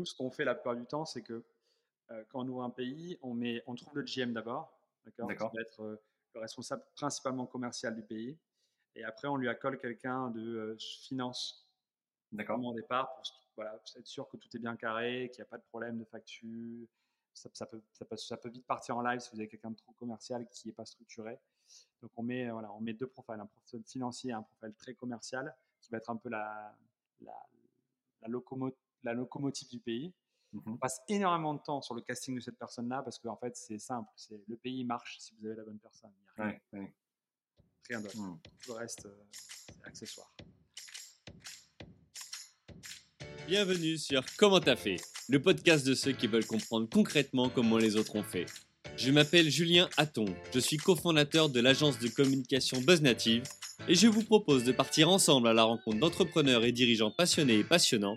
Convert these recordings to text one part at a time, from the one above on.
nous, ce qu'on fait la plupart du temps, c'est que quand on ouvre un pays, on, met, on trouve le GM d'abord, d'accord? Va être le responsable principalement commercial du pays. Et après, on lui accole quelqu'un de finance. D'accord. Au départ, pour voilà, être sûr que tout est bien carré, qu'il n'y a pas de problème de facture. Ça, peut, ça, peut, vite partir en live si vous avez quelqu'un de trop commercial qui n'est pas structuré. Donc on met, voilà, on met deux profils, un profil financier et un profil très commercial, qui va être un peu la, la, la, la locomotive du pays. Mmh on passe énormément de temps sur le casting de cette personne-là parce qu'en fait, c'est simple. C'est le pays marche si vous avez la bonne personne. Il n'y a rien, rien d'autre. Mmh. Tout le reste, euh, c'est accessoire. Bienvenue sur Comment t'as fait, le podcast de ceux qui veulent comprendre concrètement comment les autres ont fait. Je m'appelle Julien Hatton, je suis cofondateur de l'agence de communication BuzzNative et je vous propose de partir ensemble à la rencontre d'entrepreneurs et dirigeants passionnés et passionnants,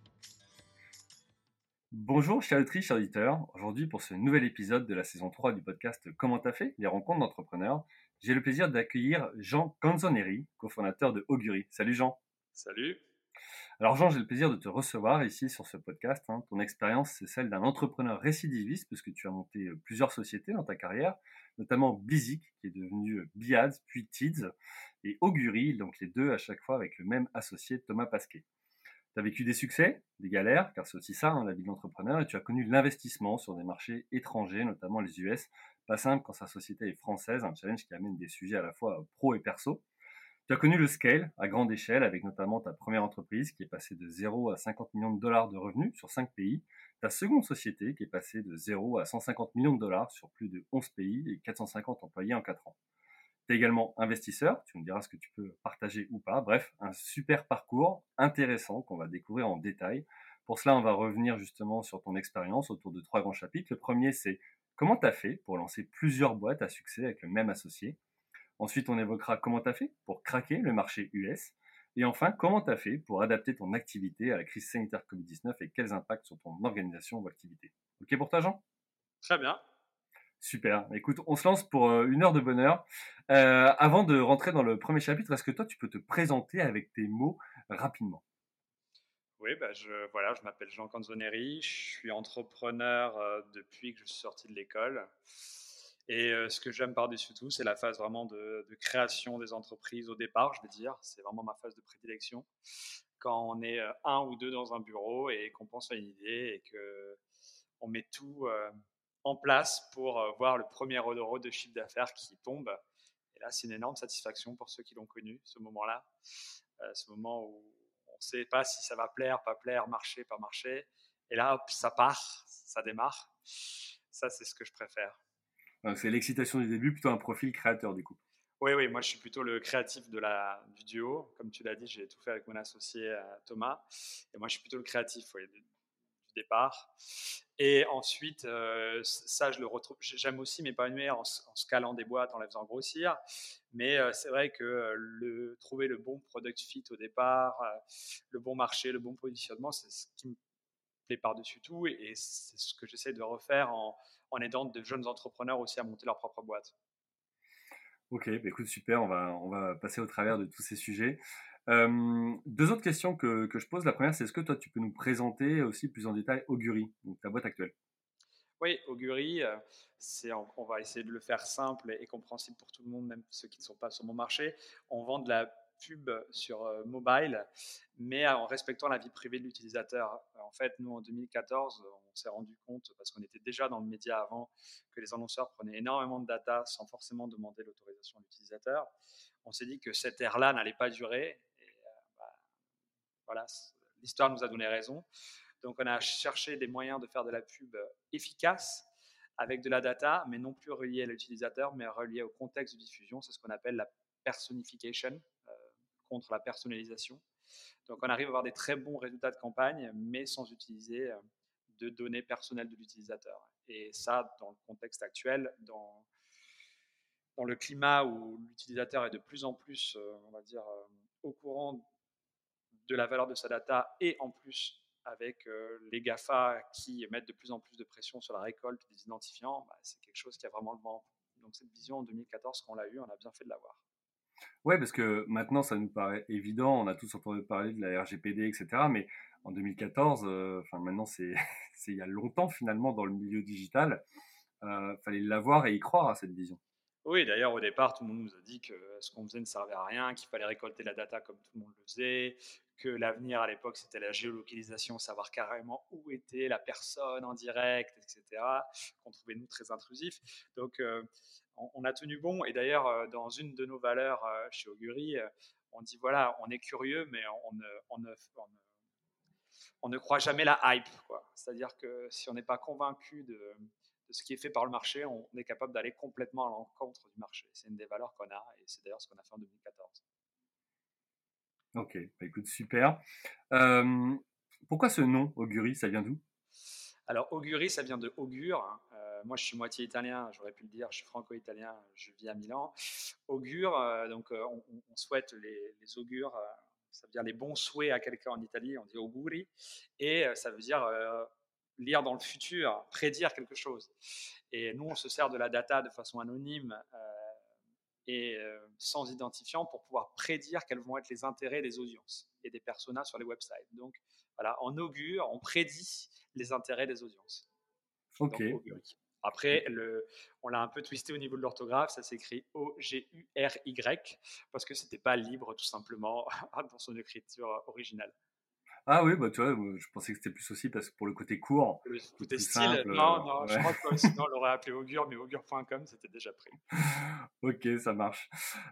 Bonjour chers auditrices, chers auditeurs. Aujourd'hui pour ce nouvel épisode de la saison 3 du podcast Comment t'as fait? Les rencontres d'entrepreneurs, j'ai le plaisir d'accueillir Jean Canzoneri, cofondateur de Augury. Salut Jean. Salut. Alors Jean, j'ai le plaisir de te recevoir ici sur ce podcast. Hein. Ton expérience, c'est celle d'un entrepreneur récidiviste, puisque tu as monté euh, plusieurs sociétés dans ta carrière, notamment Bizik, qui est devenu euh, Biads, puis Tids, et Augury, donc les deux à chaque fois avec le même associé Thomas Pasquet. Tu as vécu des succès, des galères, car c'est aussi ça, hein, la vie d'entrepreneur, et tu as connu l'investissement sur des marchés étrangers, notamment les US. Pas simple quand sa société est française, un challenge qui amène des sujets à la fois pro et perso. Tu as connu le scale à grande échelle avec notamment ta première entreprise qui est passée de 0 à 50 millions de dollars de revenus sur 5 pays, ta seconde société qui est passée de 0 à 150 millions de dollars sur plus de 11 pays et 450 employés en 4 ans. Également investisseur, tu me diras ce que tu peux partager ou pas. Bref, un super parcours intéressant qu'on va découvrir en détail. Pour cela, on va revenir justement sur ton expérience autour de trois grands chapitres. Le premier, c'est comment tu as fait pour lancer plusieurs boîtes à succès avec le même associé? Ensuite, on évoquera comment tu as fait pour craquer le marché US. Et enfin, comment tu as fait pour adapter ton activité à la crise sanitaire Covid-19 et quels impacts sur ton organisation ou activité? Ok pour toi, Jean? Très bien. Super. Écoute, on se lance pour euh, une heure de bonheur. Euh, avant de rentrer dans le premier chapitre, est-ce que toi, tu peux te présenter avec tes mots rapidement? Oui, bah je, voilà, je m'appelle Jean Canzoneri, je suis entrepreneur euh, depuis que je suis sorti de l'école. Et ce que j'aime par-dessus tout, c'est la phase vraiment de, création des entreprises au départ, je vais dire. C'est vraiment ma phase de prédilection. Quand on est un ou deux dans un bureau et qu'on pense à une idée et qu'on met tout en place pour voir le premier euro de chiffre d'affaires qui tombe. Et là, c'est une énorme satisfaction pour ceux qui l'ont connu, ce moment-là. ce moment où on ne sait pas si ça va plaire, pas plaire, marcher, pas marcher. Et là, hop, ça part, ça démarre. Ça, c'est ce que je préfère. C'est l'excitation du début, plutôt un profil créateur du coup. Oui, oui, moi je suis plutôt le créatif de la, du duo. Comme tu l'as dit, j'ai tout fait avec mon associé euh, Thomas. Et moi je suis plutôt le créatif du, départ. Et ensuite, euh, ça je le retrouve, j'aime aussi m'épanouir en, en scalant des boîtes, en les faisant grossir. Mais euh, c'est vrai que le, trouver le bon product fit au départ, le bon marché, le bon positionnement, c'est ce qui me plaît par-dessus tout. et c'est ce que j'essaie de refaire en, en aidant de jeunes entrepreneurs aussi à monter leur propre boîte. Ok, bah écoute, super, on va, on va passer au travers de tous ces sujets. Deux autres questions que, que, je pose. La première, c'est est-ce que toi, tu peux nous présenter aussi plus en détail Augury, ta boîte actuelle? Oui, Augury, euh, on, va essayer de le faire simple et compréhensible pour tout le monde, même ceux qui ne sont pas sur mon marché. On vend de la pub sur euh, mobile, mais en respectant la vie privée de l'utilisateur. En fait, nous, en 2014, on s'est rendu compte, parce qu'on était déjà dans le média avant, que les annonceurs prenaient énormément de data sans forcément demander l'autorisation à l'utilisateur. On s'est dit que cette ère-là n'allait pas durer. Euh, voilà, l'histoire nous a donné raison. Donc, on a cherché des moyens de faire de la pub efficace avec de la data, mais non plus reliée à l'utilisateur, mais reliée au contexte de diffusion. C'est ce qu'on appelle la personification contre la personnalisation. Donc on arrive à avoir des très bons résultats de campagne, mais sans utiliser euh, de données personnelles de l'utilisateur. Et ça, dans le contexte actuel, dans, dans le climat où l'utilisateur est de plus en plus, euh, on va dire, euh, au courant de la valeur de sa data et en plus avec euh, les GAFA qui mettent de plus en plus de pression sur la récolte des identifiants, bah, c'est quelque chose qui a vraiment le vent. Donc cette vision en 2014, quand on l'a eu, on a bien fait de l'avoir. Ouais, parce que maintenant, ça nous paraît évident, on a tous entendu parler de la RGPD, etc. Mais en 2014, enfin maintenant, c'est il y a longtemps finalement dans le milieu digital, euh, fallait l'avoir et y croire à cette vision. Oui, d'ailleurs, au départ, tout le monde nous a dit que ce qu'on faisait ne servait à rien, qu'il fallait récolter la data comme tout le monde le faisait, l'avenir à l'époque, c'était la géolocalisation, savoir carrément où était la personne en direct, etc., qu'on trouvait nous très intrusif. Donc, euh, on, a tenu bon. Et d'ailleurs, euh, dans une de nos valeurs euh, chez Augury, on dit voilà, on est curieux, mais on ne, croit jamais la hype. C'est-à-dire que si on n'est pas convaincu de, ce qui est fait par le marché, on est capable d'aller complètement à l'encontre du marché. C'est une des valeurs qu'on a et c'est d'ailleurs ce qu'on a fait en 2014. Ok, bah écoute, super. Euh, pourquoi ce nom, Augury Ça vient d'où? Alors, Augury, ça vient de augure. Euh, moi, je suis moitié italien, j'aurais pu le dire, je suis franco-italien, je vis à Milan. Augure, euh, donc on, souhaite les, les augures, ça veut dire les bons souhaits à quelqu'un en Italie, on dit auguri, et ça veut dire lire dans le futur, prédire quelque chose. Et nous, on se sert de la data de façon anonyme euh, et euh, sans identifiant pour pouvoir prédire quels vont être les intérêts des audiences et des personas sur les websites. Donc voilà, on augure, on prédit les intérêts des audiences. Ok. Après, le, on l'a un peu twisté au niveau de l'orthographe, ça s'écrit O-G-U-R-Y, parce que c'était pas libre tout simplement dans son écriture originale. Ah oui, bah tu vois, je pensais que c'était plus aussi parce que pour le côté court. Le côté style, non, non, je crois que sinon on l'aurait appelé augure, mais augure.com c'était déjà pris. ok, ça marche.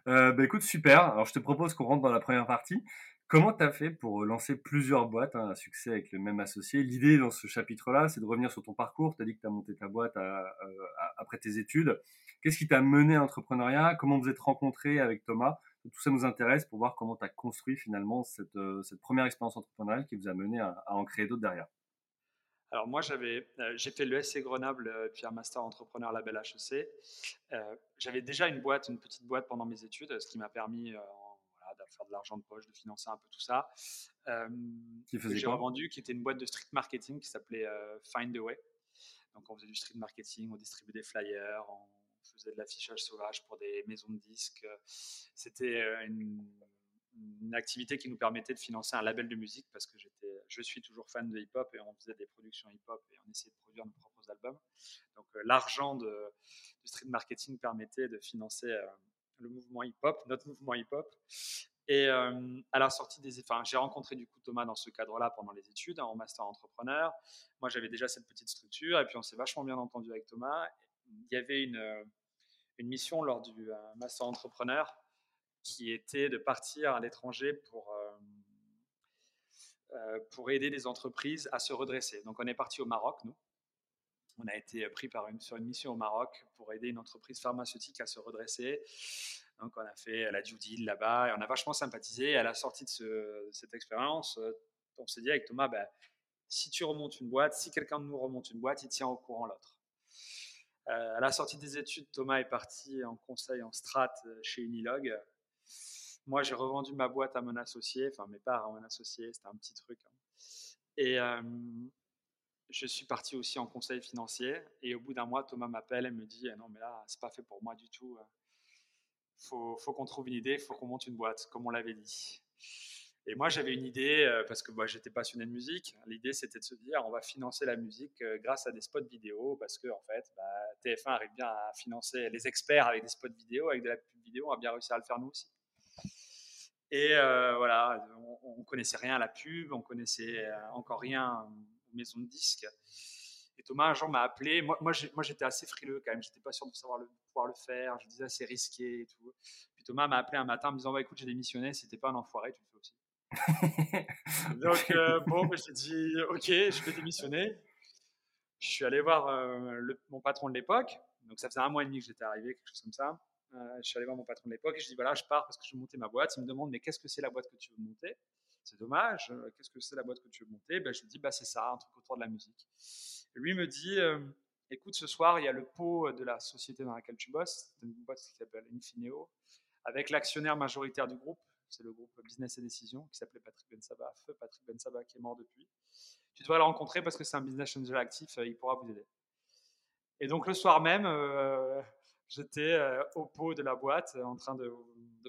Euh, bah écoute, super. Alors je te propose qu'on rentre dans la première partie. Comment tu as fait pour lancer plusieurs boîtes hein, à succès avec le même associé? L'idée dans ce chapitre-là, c'est de revenir sur ton parcours. Tu as dit que tu as monté ta boîte après tes études. Qu'est-ce qui t'a mené à l'entrepreneuriat? Comment vous êtes rencontré avec Thomas? Tout ça nous intéresse pour voir comment tu as construit finalement cette, euh, cette, première expérience entrepreneuriale qui vous a mené à, en créer d'autres derrière. Alors moi, j'avais, euh, j'ai fait le SC Grenoble, euh, puis un master entrepreneur label HEC. j'avais déjà une boîte, une petite boîte pendant mes études, ce qui m'a permis voilà, de faire de l'argent de poche, de financer un peu tout ça. qui faisait j'ai revendu, qui était une boîte de street marketing qui s'appelait Find the Way. Donc on faisait du street marketing, on distribuait des flyers, on faisait de l'affichage sauvage pour des maisons de disques. C'était euh, une, activité qui nous permettait de financer un label de musique parce que j'étais, je suis toujours fan de hip-hop et on faisait des productions hip-hop et on essayait de produire nos propres albums. Donc euh, l'argent du street marketing permettait de financer euh, le mouvement hip-hop, notre mouvement hip-hop. Et à la sortie des, enfin, j'ai rencontré du coup Thomas dans ce cadre-là pendant les études, en master entrepreneur. Moi, j'avais déjà cette petite structure et puis on s'est vachement bien entendu avec Thomas. Il y avait une, mission lors du euh, Master Entrepreneur qui était de partir à l'étranger pour, euh, euh, pour aider des entreprises à se redresser. Donc on est parti au Maroc, nous. On a été pris par une, sur une mission au Maroc pour aider une entreprise pharmaceutique à se redresser. Donc on a fait la due deal là-bas et on a vachement sympathisé. à la sortie de, cette expérience, on s'est dit avec Thomas, ben, si tu remontes une boîte, si quelqu'un de nous remonte une boîte, il tient au courant l'autre. Euh, à la sortie des études, Thomas est parti en conseil en strat euh, chez Unilog. Moi, j'ai revendu ma boîte à mon associé, enfin mes parts à mon associé, c'était un petit truc. Hein. Et je suis parti aussi en conseil financier. Et au bout d'un mois, Thomas m'appelle et me dit Non, mais là, c'est pas fait pour moi du tout. Faut, faut qu'on trouve une idée, faut qu'on monte une boîte, comme on l'avait dit. Et moi, j'avais une idée, euh, parce que moi, j'étais passionné de musique. L'idée, c'était de se dire, on va financer la musique euh, grâce à des spots vidéo, parce que, en fait, bah, TF1 arrive bien à financer les experts avec des spots vidéo, avec de la pub vidéo, on va bien réussir à le faire nous aussi. Et euh, voilà, on, ne connaissait rien à la pub, on connaissait encore rien aux maisons de disques. Et Thomas, un jour, m'a appelé. Moi, moi, j'étais assez frileux quand même. J'étais pas sûr de savoir le, pouvoir le faire. Je disais, c'est risqué et tout. Puis Thomas m'a appelé un matin en me disant, bah, écoute, j'ai démissionné. Si pas un enfoiré, tu le fais aussi. Donc, euh, bon, bah, j'ai dit, OK, je vais démissionner. Je suis allé voir euh, mon patron de l'époque. Donc, ça faisait un mois et demi que j'étais arrivé, quelque chose comme ça. Euh, je suis allé voir mon patron de l'époque et je dis, voilà, je pars parce que je veux monter ma boîte. Il me demande, mais qu'est-ce que c'est la boîte que tu veux monter? C'est dommage, qu'est-ce que c'est la boîte que tu veux monter? Ben, Je lui dis, bah, c'est ça, un truc autour de la musique. Et lui me dit, écoute, ce soir, il y a le pot de la société dans laquelle tu bosses, une boîte qui s'appelle Infineo, avec l'actionnaire majoritaire du groupe, c'est le groupe Business et Décision, qui s'appelait Patrick Bensaba, feu Patrick Bensaba, qui est mort depuis. Tu dois le rencontrer parce que c'est un business angel actif, il pourra vous aider. Et donc le soir même, j'étais au pot de la boîte en train de,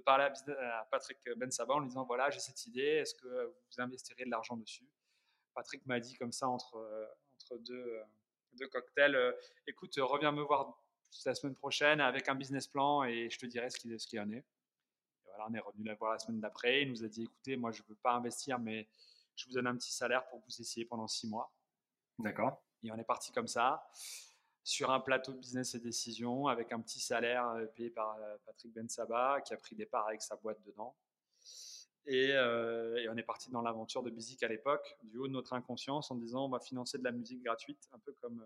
parler à, Patrick Bensaba en lui disant voilà, j'ai cette idée, est-ce que vous investirez de l'argent dessus? Patrick m'a dit comme ça entre, entre deux, deux cocktails écoute, reviens me voir la semaine prochaine avec un business plan et je te dirai ce qu'il ce qui en est. Et voilà, on est revenu la voir la semaine d'après. Il nous a dit écoutez, moi je ne veux pas investir, mais je vous donne un petit salaire pour vous essayer pendant six mois. D'accord. Et on est parti comme ça sur un plateau de business et décision avec un petit salaire euh, payé par euh, Patrick Bensaba qui a pris des parts avec sa boîte dedans. Euh, et, on est parti dans l'aventure de Bizik à l'époque, du haut de notre inconscience, en disant on va financer de la musique gratuite, un peu comme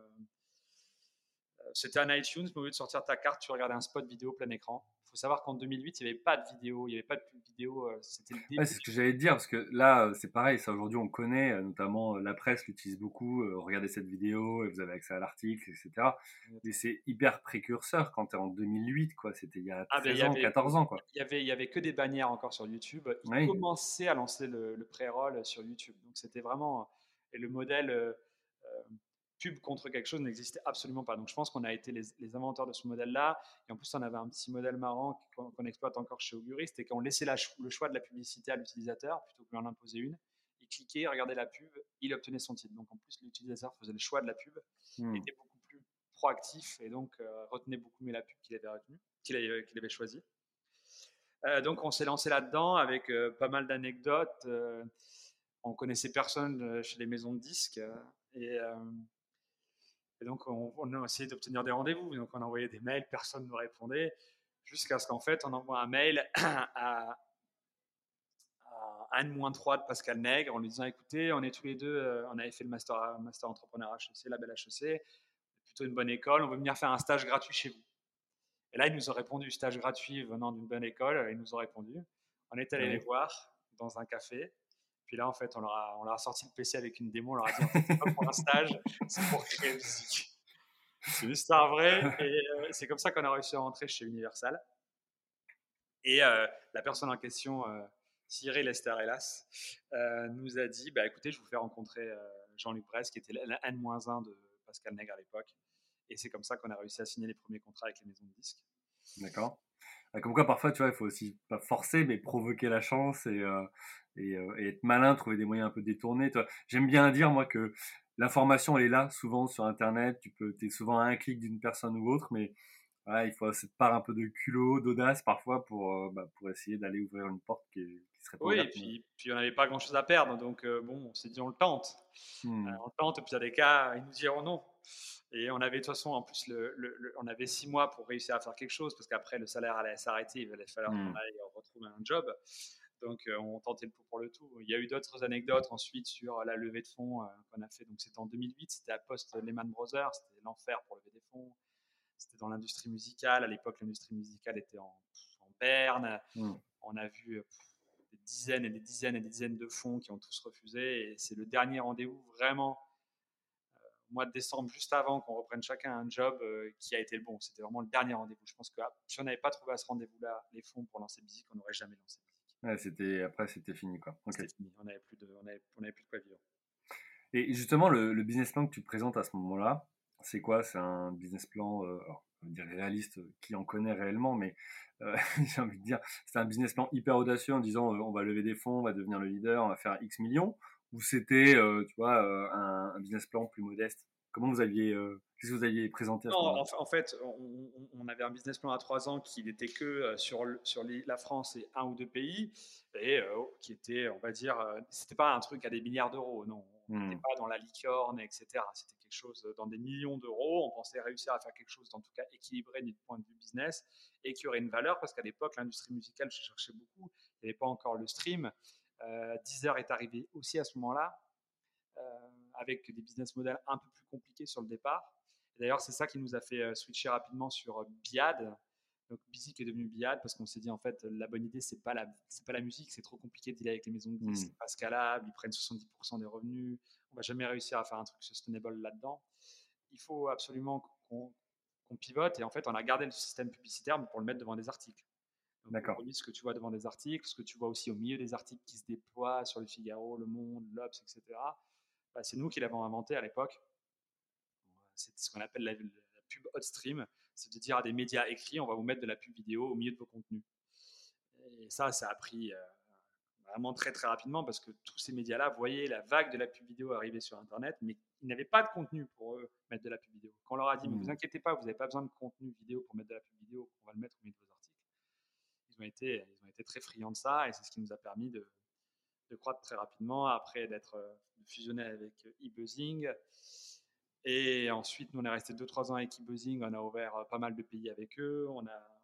c'était un iTunes, mais au lieu de sortir ta carte, tu regardais un spot vidéo plein écran faut savoir qu'en 2008, il n'y avait pas de vidéo, il n'y avait pas de pub vidéo. Euh, c'était c'est ce que j'allais dire, parce que là, euh, c'est pareil, ça aujourd'hui on connaît, euh, notamment la presse l'utilise beaucoup. regardez cette vidéo et vous avez accès à l'article, etc. Mais c'est hyper précurseur quand tu es en 2008, quoi. C'était il y a 13 ah, ans, 14 ans, quoi. Il y avait, y avait que des bannières encore sur YouTube. Ils commençaient à lancer le, le pré-roll sur YouTube. Donc c'était vraiment. Et le modèle contre quelque chose n'existait absolument pas. Donc je pense qu'on a été les, inventeurs de ce modèle-là. Et en plus, on avait un petit modèle marrant qu'on exploite encore chez Augury, c'était qu'on laissait le choix de la publicité à l'utilisateur plutôt que lui en imposer une. Il cliquait, regardait la pub, il obtenait son titre. Donc en plus, l'utilisateur faisait le choix de la pub, hmm. était beaucoup plus proactif et donc euh, retenait beaucoup mieux la pub qu'il avait retenue, qu'il avait, choisi. Euh, donc on s'est lancé là-dedans avec euh, pas mal d'anecdotes. on connaissait personne chez les maisons de disques et et donc, on, a essayé d'obtenir des rendez-vous. Donc, on a envoyé des mails, personne ne répondait, jusqu'à ce qu'en fait, on envoie un mail à, Anne-3 de Pascal Nègre en lui disant écoutez, on est tous les deux, euh, on avait fait le master, master entrepreneur HEC, la belle HEC, plutôt une bonne école, on veut venir faire un stage gratuit chez vous. Et là, ils nous ont répondu stage gratuit venant d'une bonne école, ils nous ont répondu. On est allé les voir dans un café. Puis là, en fait, on leur a, sorti le PC avec une démo, on leur a dit, c'est pas pour un stage, c'est pour créer musique. C'est une histoire vraie. Et euh, c'est comme ça qu'on a réussi à rentrer chez Universal. Et euh, la personne en question, euh, Cyril hélas, euh, nous a dit, bah, écoutez, je vous fais rencontrer Jean-Luc Bresse, qui était la N-1 de Pascal Nègre à l'époque. Et c'est comme ça qu'on a réussi à signer les premiers contrats avec les maisons de disques. D'accord. Bah, comme quoi, parfois, tu vois, il faut aussi pas forcer, mais provoquer la chance et, et, et, être malin, trouver des moyens un peu détournés. J'aime bien dire, moi, que l'information, elle est là, souvent sur Internet. Tu peux, es souvent à un clic d'une personne ou autre, mais voilà, il faut cette part un peu de culot, d'audace parfois pour, euh, bah, pour essayer d'aller ouvrir une porte qui, qui serait pas Oui, et puis, puis on n'avait pas grand chose à perdre, donc euh, bon, on s'est dit on le tente. Euh, on le tente, et puis il y a des cas, ils nous diront non. Et on avait de toute façon, en plus, le, on avait six mois pour réussir à faire quelque chose, parce qu'après le salaire allait s'arrêter, il allait falloir mmh. qu'on aille retrouver un job. Donc, euh, on tentait le coup pour le tout. Il y a eu d'autres anecdotes ensuite sur la levée de fonds euh, qu'on a fait. Donc, c'était en 2008, c'était à post Lehman Brothers, c'était l'enfer pour lever des fonds. C'était dans l'industrie musicale. À l'époque, l'industrie musicale était en, berne. Mmh. On a vu euh, des dizaines et des dizaines et des dizaines de fonds qui ont tous refusé. Et c'est le dernier rendez-vous vraiment mois de décembre, juste avant qu'on reprenne chacun un job qui a été le bon. C'était vraiment le dernier rendez-vous. Je pense que ah, si on n'avait pas trouvé à ce rendez-vous-là les fonds pour lancer Musique, on n'aurait jamais lancé c'était après c'était fini quoi. On n'avait plus de, on avait, on avait plus de quoi vivre. Et justement, le, business plan que tu présentes à ce moment-là, c'est quoi? C'est un business plan, euh, on va dire réaliste, qui en connaît réellement, mais euh, j'ai envie de dire, c'est un business plan hyper audacieux en disant euh, on va lever des fonds, on va devenir le leader, on va faire X millions, ou c'était, tu vois, un, business plan plus modeste? Comment vous aviez, qu'est-ce que vous aviez présenté à ce non, en, fait, on, avait un business plan à trois ans qui n'était que sur, sur la France et un ou deux pays, et qui était, on va dire, c'était pas un truc à des milliards d'euros, non. On n'était mmh. pas dans la licorne, etc. C'était quelque chose dans des millions d'euros. On pensait réussir à faire quelque chose, en tout cas équilibré du point de vue business, et qui aurait une valeur, parce qu'à l'époque, l'industrie musicale, je cherchais beaucoup. Il n'y avait pas encore le stream. Deezer est arrivé aussi à ce moment-là avec des business models un peu plus compliqués sur le départ. D'ailleurs, c'est ça qui nous a fait switcher rapidement sur Biad, Donc Bizik est devenu Biad parce qu'on s'est dit en fait la bonne idée c'est pas la c'est pas la musique, c'est trop compliqué de dealer avec les maisons de disques, mmh. c'est pas scalable, ils prennent 70% des revenus, on va jamais réussir à faire un truc sustainable là-dedans. Il faut absolument qu'on pivote et en fait on a gardé le système publicitaire mais pour le mettre devant des articles. D'accord. Ce que tu vois devant des articles, ce que tu vois aussi au milieu des articles qui se déploient sur le Figaro, Le Monde, l'Obs, etc. Bah, c'est nous qui l'avons inventé à l'époque. C'est ce qu'on appelle la, pub hot stream, c'est de dire à des médias écrits, on va vous mettre de la pub vidéo au milieu de vos contenus. Et ça, ça a pris euh, vraiment très très rapidement parce que tous ces médias-là voyaient la vague de la pub vidéo arriver sur Internet, mais ils n'avaient pas de contenu pour eux mettre de la pub vidéo. Quand on leur a dit, mais vous mmh. inquiétez pas, vous n'avez pas besoin de contenu vidéo pour mettre de la pub vidéo, on va le mettre au milieu de vos articles, ils ont été, très friands de ça et c'est ce qui nous a permis de, croître très rapidement après d'être euh, fusionné avec eBuzzing. Et ensuite, nous, on est resté 2-3 ans avec eBuzzing. On a ouvert euh, pas mal de pays avec eux. On a,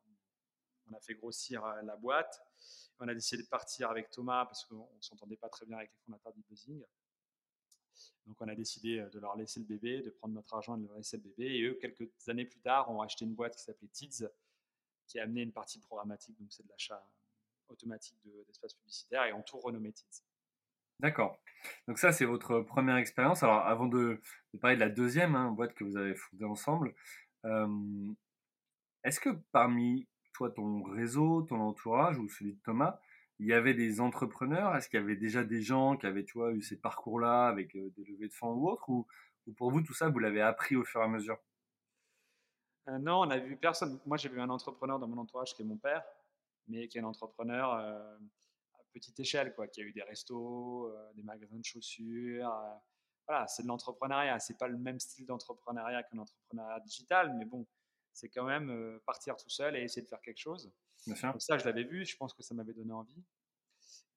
on a fait grossir euh, la boîte. On a décidé de partir avec Thomas parce qu'on ne s'entendait pas très bien avec les fondateurs d'eBuzzing. Donc, on a décidé de leur laisser le bébé, de prendre notre argent et de leur laisser le bébé. Et eux, quelques années plus tard, ont acheté une boîte qui s'appelait Tids, qui a amené une partie programmatique. Donc, c'est de l'achat automatique d'espace publicitaire et ont tout renommé Tids. D'accord. Donc ça, c'est votre première expérience. Alors avant de, parler de la deuxième hein, boîte que vous avez fondée ensemble, est-ce que parmi toi, ton réseau, ton entourage ou celui de Thomas, il y avait des entrepreneurs? Est-ce qu'il y avait déjà des gens qui avaient tu vois, eu ces parcours-là avec des levées de fonds ou autres? Ou, pour vous, tout ça, vous l'avez appris au fur et à mesure? Euh, Non, on n'a vu personne. Moi, j'ai vu un entrepreneur dans mon entourage qui est mon père, mais qui est un entrepreneur petite échelle, quoi, qui a eu des restos, euh, des magasins de chaussures. Euh, voilà, c'est de l'entrepreneuriat. C'est pas le même style d'entrepreneuriat qu'un entrepreneuriat digital, mais bon, c'est quand même euh, partir tout seul et essayer de faire quelque chose. Ça, je l'avais vu. Je pense que ça m'avait donné envie.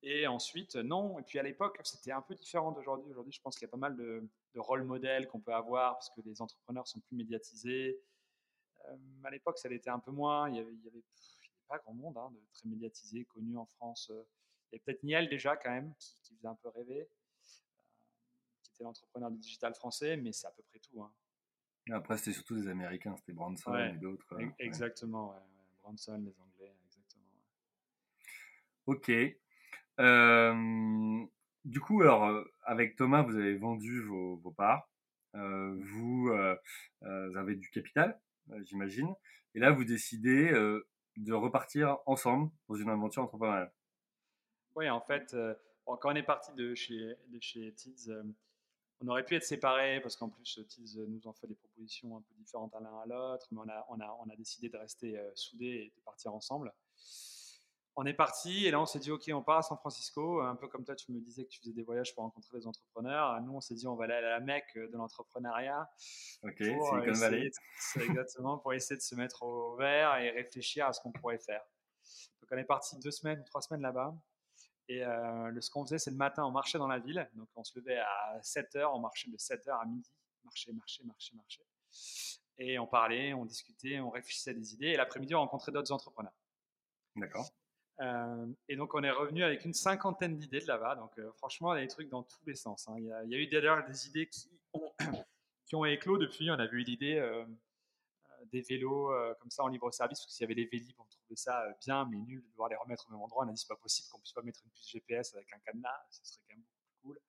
Et ensuite, non. Et puis à l'époque, c'était un peu différent d'aujourd'hui. Aujourd'hui, je pense qu'il y a pas mal de, de rôle modèles qu'on peut avoir parce que les entrepreneurs sont plus médiatisés. À l'époque, ça l'était un peu moins. Il y avait, avait, pas grand monde hein, de très médiatisé, connu en France. Il y a peut-être Niel déjà quand même, qui, faisait un peu rêver, euh, qui était l'entrepreneur du digital français, mais c'est à peu près tout. Hein. Après, c'était surtout des Américains, c'était Branson et d'autres. Exactement, ouais. Branson, les Anglais, exactement. Ok. Euh, du coup, alors, euh, avec Thomas, vous avez vendu vos, parts. vous, avez du capital, j'imagine. Et là, vous décidez de repartir ensemble dans une aventure entrepreneuriale. Oui, en fait, euh, quand on est parti de chez, de chez Tids, euh, on aurait pu être séparés parce qu'en plus, Tids nous en fait des propositions un peu différentes à l'un à l'autre, mais on a, on, a, on a décidé de rester euh, soudés et de partir ensemble. On est parti et là on s'est dit ok on part à San Francisco un peu comme toi tu me disais que tu faisais des voyages pour rencontrer des entrepreneurs nous on s'est dit on va aller à la Mecque de l'entrepreneuriat ok Silicon Valley exactement pour essayer de se mettre au vert et réfléchir à ce qu'on pourrait faire donc on est parti deux semaines ou trois semaines là-bas et euh, ce qu'on faisait, c'est le matin, on marchait dans la ville. Donc, on se levait à 7 h, on marchait de 7 h à midi. Marcher, marcher, marcher, marcher. Et on parlait, on discutait, on réfléchissait à des idées. Et l'après-midi, on rencontrait d'autres entrepreneurs. D'accord. Euh, et donc, on est revenu avec une cinquantaine d'idées de là-bas. Donc, euh, franchement, il y a des trucs dans tous les sens. Hein. Il, y a, eu d'ailleurs des idées qui ont, qui ont éclos depuis. On a vu l'idée des vélos euh, comme ça en libre service, parce que s'il y avait les Vélib, on trouvait ça euh, bien, mais nul de devoir les remettre au même endroit. On a dit c'est pas possible qu'on puisse pas mettre une puce GPS avec un cadenas, ce serait quand même beaucoup plus cool.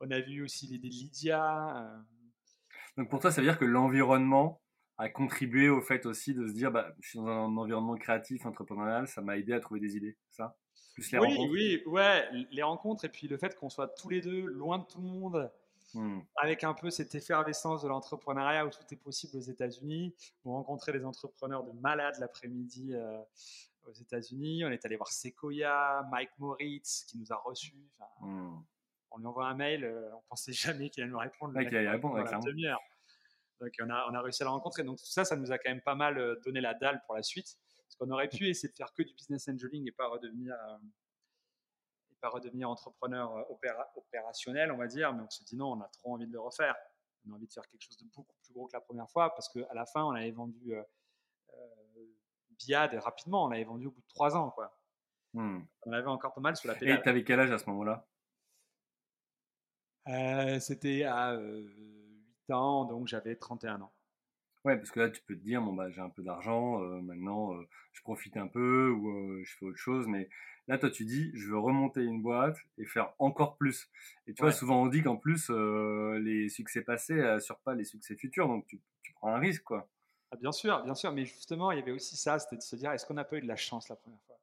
On a vu aussi l'idée de Lydia. Euh. Donc pour toi, ça veut dire que l'environnement a contribué au fait aussi de se dire bah, je suis dans un environnement créatif, entrepreneurial, ça m'a aidé à trouver des idées, ça? Plus les oui, rencontres. Oui, ouais, les rencontres et puis le fait qu'on soit tous les deux loin de tout le monde, Hmm. Avec un peu cette effervescence de l'entrepreneuriat où tout est possible aux États-Unis. On rencontrait des entrepreneurs de malades l'après-midi euh, aux États-Unis. On est allé voir Sequoia, Mike Moritz qui nous a reçus. Hmm. On lui envoie un mail, euh, on pensait jamais qu'il allait nous répondre. Ouais, allait répondre, Donc on a, on a réussi à la rencontrer. Donc tout ça, ça nous a quand même pas mal euh, donné la dalle pour la suite. Parce qu'on aurait pu essayer de faire que du business angeling et pas redevenir pas redevenir entrepreneur euh, opérationnel, on va dire, mais on s'est dit non, on a trop envie de le refaire. On a envie de faire quelque chose de beaucoup plus gros que la première fois parce qu'à la fin, on avait vendu euh, euh, Biad rapidement, on l'avait vendu au bout de trois ans. Quoi. Hmm. On avait encore pas mal sous la pédale. Et tu avais quel âge à ce moment-là? C'était à 8 ans, donc j'avais 31 ans. Ouais, parce que là, tu peux te dire, bon, bah, j'ai un peu d'argent, euh, maintenant, euh, je profite un peu ou euh, je fais autre chose. Mais là, toi, tu dis, je veux remonter une boîte et faire encore plus. Et tu vois, souvent, on dit qu'en plus, les succès passés assurent pas les succès futurs. Donc, tu, tu prends un risque, quoi. Ah, bien sûr, bien sûr. Mais justement, il y avait aussi ça, c'était de se dire, est-ce qu'on n'a pas eu de la chance la première fois?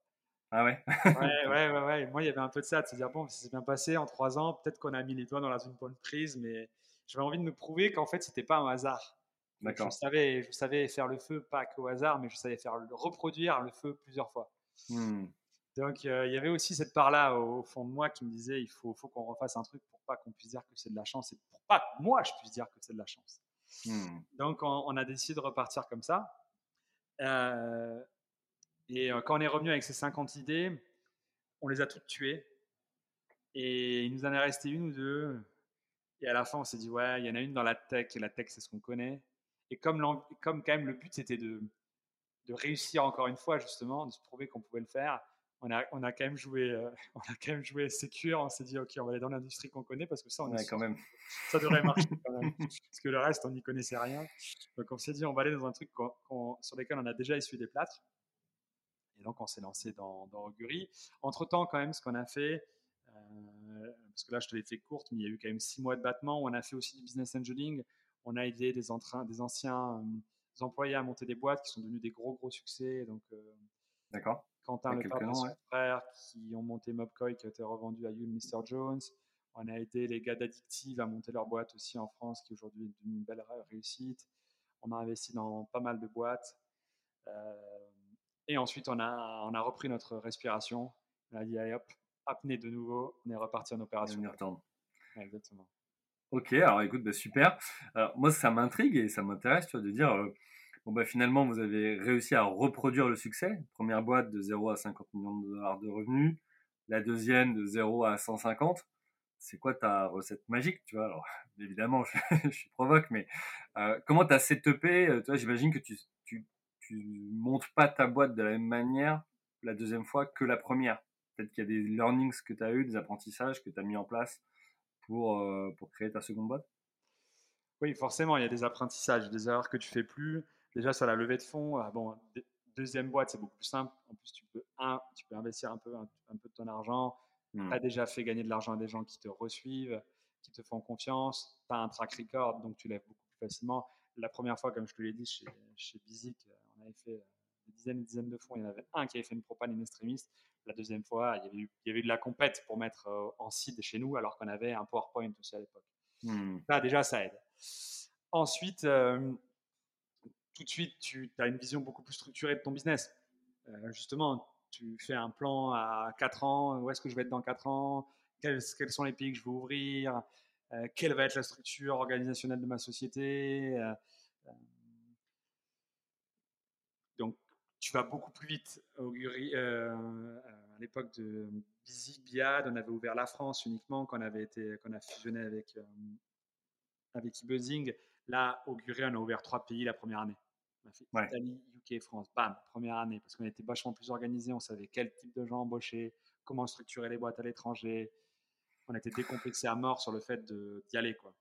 Ah ouais? Ouais, ouais, ouais, ouais, Moi, il y avait un peu de ça, de se dire, bon, ça s'est bien passé en trois ans, peut-être qu'on a mis les doigts dans la zone bonne prise, mais j'avais envie de me prouver qu'en fait, c'était pas un hasard. Je savais, je savais faire le feu, pas qu'au hasard, mais je savais faire le, reproduire le feu plusieurs fois. Mmh. Donc, euh, il y avait aussi cette part-là au, fond de moi qui me disait il faut, faut qu'on refasse un truc pour pas qu'on puisse dire que c'est de la chance et pour pas que moi je puisse dire que c'est de la chance. Mmh. Donc, on, a décidé de repartir comme ça. Euh, et euh, quand on est revenu avec ces 50 idées, on les a toutes tuées. Et il nous en est resté une ou deux. Et à la fin, on s'est dit ouais, il y en a une dans la tech, et la tech, c'est ce qu'on connaît. Et comme, comme quand même le but c'était de, de réussir encore une fois justement, de se prouver qu'on pouvait le faire, on a, on a quand même joué, euh, on a quand même joué sécure. On s'est dit ok, on va aller dans l'industrie qu'on connaît parce que ça, on quand même. ça devrait marcher quand même. parce que le reste, on n'y connaissait rien. Donc on s'est dit on va aller dans un truc sur lequel on a déjà essuyé des plâtres. Et donc on s'est lancé dans, dans Augury. Entre temps, quand même, ce qu'on a fait, parce que là je te l'ai fait courte, mais il y a eu quand même six mois de battement. On a fait aussi du business engineering on a aidé des, des anciens euh, employés à monter des boîtes qui sont devenus des gros, gros succès. Donc, euh, D'accord. Quentin, le père de frère, qui ont monté Mobcoy, qui a été revendu à You Mr. Jones. On a aidé les gars d'Addictive à monter leur boîte aussi en France, qui aujourd'hui est une belle réussite. On a investi dans pas mal de boîtes. Euh, et ensuite, on a, on a repris notre respiration. On a dit, allez hop, apnée de nouveau, on est reparti en opération. On exactement. Ok, alors écoute, bah, super. Alors, moi, ça m'intrigue et ça m'intéresse, de dire, euh, bon, bah, finalement, vous avez réussi à reproduire le succès. Première boîte de 0 à 50 millions de dollars de revenus, la deuxième de 0 à 150. C'est quoi ta recette magique, tu vois? Alors, évidemment, je, suis provoque, mais euh, comment tu as setupé euh, Tu vois, j'imagine que tu, tu, tu montes pas ta boîte de la même manière la deuxième fois que la première. Peut-être qu'il y a des learnings que tu as eu, des apprentissages que tu as mis en place pour, euh, pour créer ta seconde boîte? Oui, forcément, il y a des apprentissages, des erreurs que tu fais plus. Déjà sur la levée de fonds, ah bon, deuxième boîte, c'est beaucoup plus simple. En plus, tu peux, un, tu peux investir un peu, un, peu de ton argent. Tu mmh. as déjà fait gagner de l'argent à des gens qui te resuivent, qui te font confiance. Tu as un track record, donc tu lèves beaucoup plus facilement. La première fois, comme je te l'ai dit, chez, chez Bizic, on avait fait des dizaines et des dizaines de fonds. Il y en avait un qui avait fait une propane in extremis. La deuxième fois, il y avait eu, il y avait eu de la compète pour mettre euh, en site chez nous, alors qu'on avait un PowerPoint aussi à l'époque. Mmh. déjà, ça aide. Ensuite, euh, tout de suite, tu as une vision beaucoup plus structurée de ton business. Euh, justement, tu fais un plan à 4 ans, où est-ce que je vais être dans 4 ans, quels, quels, sont les pays que je veux ouvrir, quelle va être la structure organisationnelle de ma société? donc, tu vas beaucoup plus vite. À l'époque de Busy, Biad, on avait ouvert la France uniquement quand on, avait été, qu'on a fusionné avec, euh, avec e-buzzing. Là, Augury, on a ouvert trois pays la première année. On a fait Italie, UK, France. Bam, première année. Parce qu'on était vachement plus organisé. On savait quel type de gens embaucher, comment structurer les boîtes à l'étranger. On était décomplexé à mort sur le fait d'y aller. Quoi.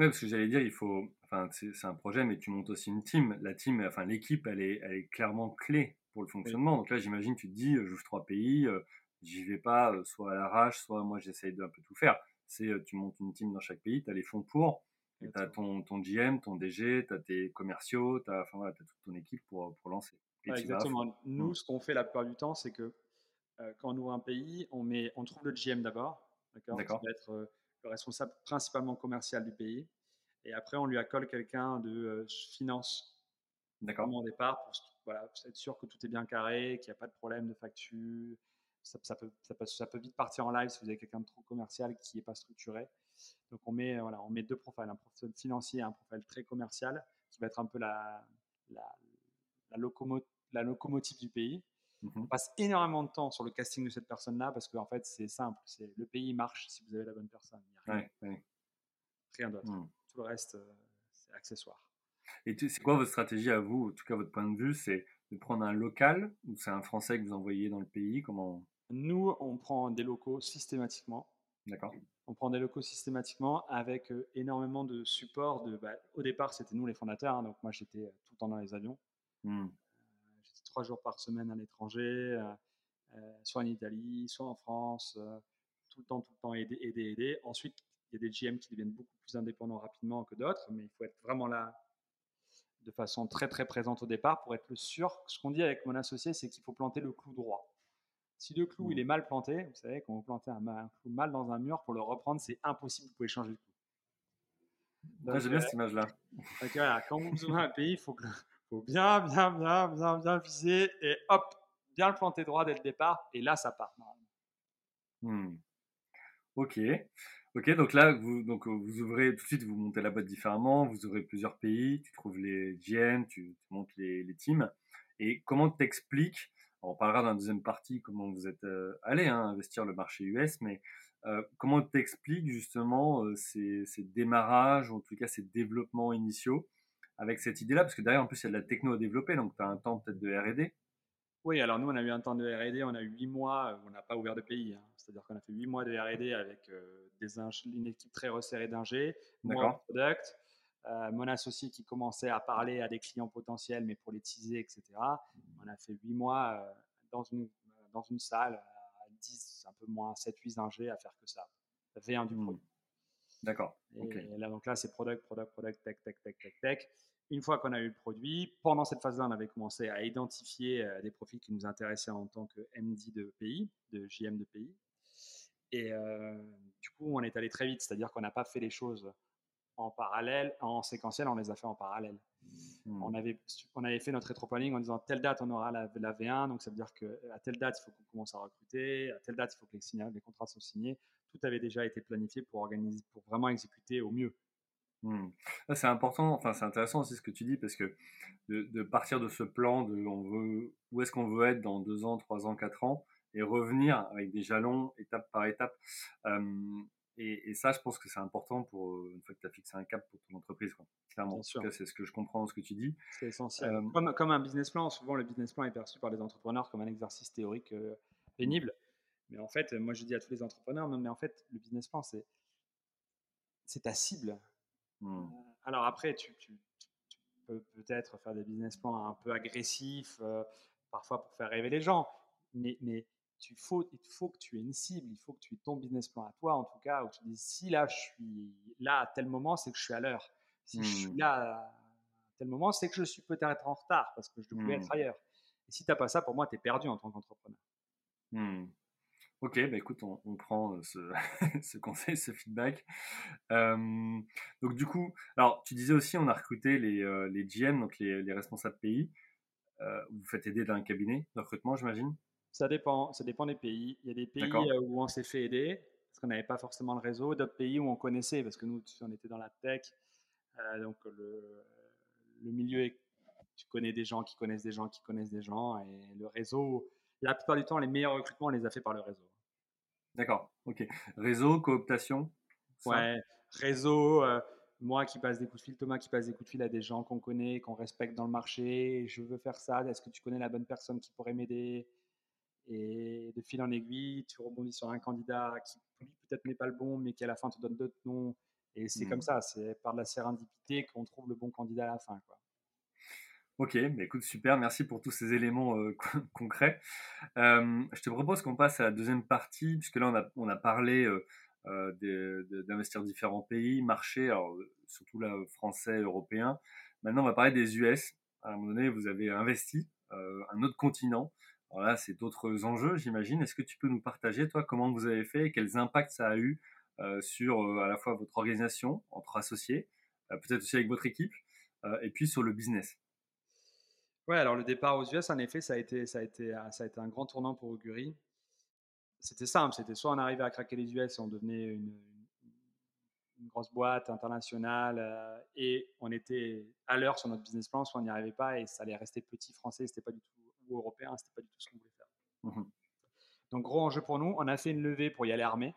Oui, parce que j'allais dire, il faut, enfin, c'est, un projet, mais tu montes aussi une team. La team, enfin, l'équipe, elle est, elle est clairement clé pour le fonctionnement. Donc là, j'imagine, tu te dis, euh, j'ouvre trois pays, euh, j'y vais pas, euh, soit à l'arrache, soit moi, j'essaye de un peu tout faire. C'est, tu montes une team dans chaque pays, tu as les fonds pour, tu as ton, ton GM, ton DG, tu as tes commerciaux, tu as, enfin, voilà, toute ton équipe pour, pour lancer. exactement. Nous, mmh. ce qu'on fait la plupart du temps, c'est que quand on ouvre un pays, on, met, on trouve le GM d'abord, d'accord, va être le responsable principalement commercial du pays. Et après, on lui accole quelqu'un de finance. D'accord. Au départ, pour voilà, être sûr que tout est bien carré, qu'il n'y a pas de problème de facture. Ça, ça, peut, ça, peut, ça, peut, vite partir en live si vous avez quelqu'un de trop commercial qui n'est pas structuré. Donc on met, voilà, on met deux profils, un profil financier et un profil très commercial, qui va être un peu la, la, la, la locomotive du pays. Mmh on passe énormément de temps sur le casting de cette personne-là parce qu'en fait, c'est simple. C'est le pays marche si vous avez la bonne personne. Il n'y a rien, rien d'autre. Mmh. Tout le reste, euh, c'est accessoire. Et c'est quoi votre stratégie à vous, en tout cas votre point de vue C'est de prendre un local ou c'est un Français que vous envoyez dans le pays? Comment? Nous, on prend des locaux systématiquement. D'accord. On prend des locaux systématiquement avec énormément de support. De, bah, au départ, c'était nous les fondateurs, hein, donc moi j'étais tout le temps dans les avions. Mmh. Trois jours par semaine à l'étranger, soit en Italie, soit en France, tout le temps, tout le temps aider, aider, aider. Ensuite, il y a des GM qui deviennent beaucoup plus indépendants rapidement que d'autres, mais il faut être vraiment là de façon très très présente au départ pour être le sûr. Ce qu'on dit avec mon associé, c'est qu'il faut planter le clou droit. Si le clou il est mal planté, vous savez, quand vous plantez un, clou mal dans un mur, pour le reprendre, c'est impossible, vous pouvez changer le clou. J'aime bien cette image-là. quand vous ouvrez un pays, il faut, faut, bien, bien, bien, bien, bien viser et hop, bien le planter droit dès le départ, et là, ça part. Hmm. Ok. Ok, donc là, vous, donc, vous ouvrez tout de suite, vous montez la boîte différemment, vous ouvrez plusieurs pays, tu trouves les GM, tu, montes les, les, teams. Et comment t'expliques, on parlera dans la deuxième partie comment vous êtes euh, allé hein, investir le marché US, mais euh, comment t'expliques justement euh, ces, ces, démarrages, ou en tout cas ces développements initiaux avec cette idée-là Parce que derrière, en plus, il y a de la techno à développer, donc tu as un temps peut-être de RD. Oui, alors nous, on a eu un temps de RD, on a eu huit mois, on n'a pas ouvert de pays. Hein. C'est-à-dire qu'on a fait huit mois de RD avec euh, des une équipe très resserrée d'ingé, moi product, euh, mon associé qui commençait à parler à des clients potentiels, mais pour les teaser, etc. On a fait huit mois euh, dans, une, dans une salle, à 10, un peu moins 7-8 ingés à faire que ça. V1 du produit. D'accord. Et, là, donc là, c'est product, product, product, tech, tech, tech, tech, tech. Une fois qu'on a eu le produit, pendant cette phase-là, on avait commencé à identifier euh, des profils qui nous intéressaient en tant que MD de pays, de JM de pays. Et euh, du coup, on est allé très vite, c'est-à-dire qu'on n'a pas fait les choses en parallèle, en séquentiel, on les a fait en parallèle. Hmm. On, avait, on avait fait notre rétro-planning en disant telle date on aura la, V1, donc ça veut dire qu'à telle date il faut qu'on commence à recruter, à telle date il faut que les, les contrats soient signés. Tout avait déjà été planifié pour, organiser, pour vraiment exécuter au mieux. Mmh. C'est important, enfin c'est intéressant aussi ce que tu dis parce que de, partir de ce plan de on veut, où est-ce qu'on veut être dans deux ans, trois ans, quatre ans et revenir avec des jalons étape par étape. et, ça, je pense que c'est important pour une fois que tu as fixé un cap pour ton entreprise. Quoi. Clairement, c'est ce que je comprends ce que tu dis. C'est essentiel. Comme, comme, un business plan, souvent le business plan est perçu par les entrepreneurs comme un exercice théorique pénible. Mais en fait, moi je dis à tous les entrepreneurs, mais en fait, le business plan, c'est c'est ta cible. Mmh. Alors après, tu, peux peut-être faire des business plans un peu agressifs, euh, parfois pour faire rêver les gens, mais, mais tu faut, il faut que tu aies une cible, il faut que tu aies ton business plan à toi, en tout cas, où tu dis si là je suis là à tel moment, c'est que je suis à l'heure. Si je suis mmh. là à tel moment, c'est que je suis peut-être en retard parce que je devrais être mmh. ailleurs. Et si tu n'as pas ça, pour moi, tu es perdu en tant qu'entrepreneur. Ok, bah écoute, on, prend ce, ce, conseil, ce feedback. donc du coup, alors tu disais aussi, on a recruté les, les GM, donc les, les responsables pays. vous faites aider d'un cabinet de recrutement, j'imagine? Ça dépend, ça dépend des pays. Il y a des pays où on s'est fait aider parce qu'on n'avait pas forcément le réseau, d'autres pays où on connaissait parce que nous, on était dans la tech, donc le, le milieu est, tu connais des gens qui connaissent des gens qui connaissent des gens et le réseau la plupart du temps, les meilleurs recrutements, on les a fait par le réseau. D'accord, ok. Réseau, cooptation Ouais, réseau, euh, moi qui passe des coups de fil, Thomas qui passe des coups de fil à des gens qu'on connaît, qu'on respecte dans le marché, je veux faire ça, est-ce que tu connais la bonne personne qui pourrait m'aider? Et de fil en aiguille, tu rebondis sur un candidat qui peut-être n'est pas le bon, mais qui à la fin te donne d'autres noms. Et c'est comme mmh. ça, c'est par de la sérendipité qu'on trouve le bon candidat à la fin. Quoi. Ok, bah écoute, super, merci pour tous ces éléments euh, concrets. Euh, je te propose qu'on passe à la deuxième partie, puisque là, on a, parlé euh, d'investir différents pays, marchés, surtout là, français, européen. Maintenant, on va parler des US. À un moment donné, vous avez investi un autre continent. Alors là, c'est d'autres enjeux, j'imagine. Est-ce que tu peux nous partager, toi, comment vous avez fait et quels impacts ça a eu sur à la fois votre organisation, entre associés, peut-être aussi avec votre équipe, et puis sur le business? Ouais, alors le départ aux US, en effet, ça a été, ça a été, ah, ça a été un grand tournant pour Augury. C'était simple, c'était soit on arrivait à craquer les US et on devenait une, grosse boîte internationale euh, et on était à l'heure sur notre business plan, soit on n'y arrivait pas et ça allait rester petit français, c'était pas du tout ou européen, c'était pas du tout ce qu'on voulait faire. Mmh Donc gros enjeu pour nous, on a fait une levée pour y aller armé.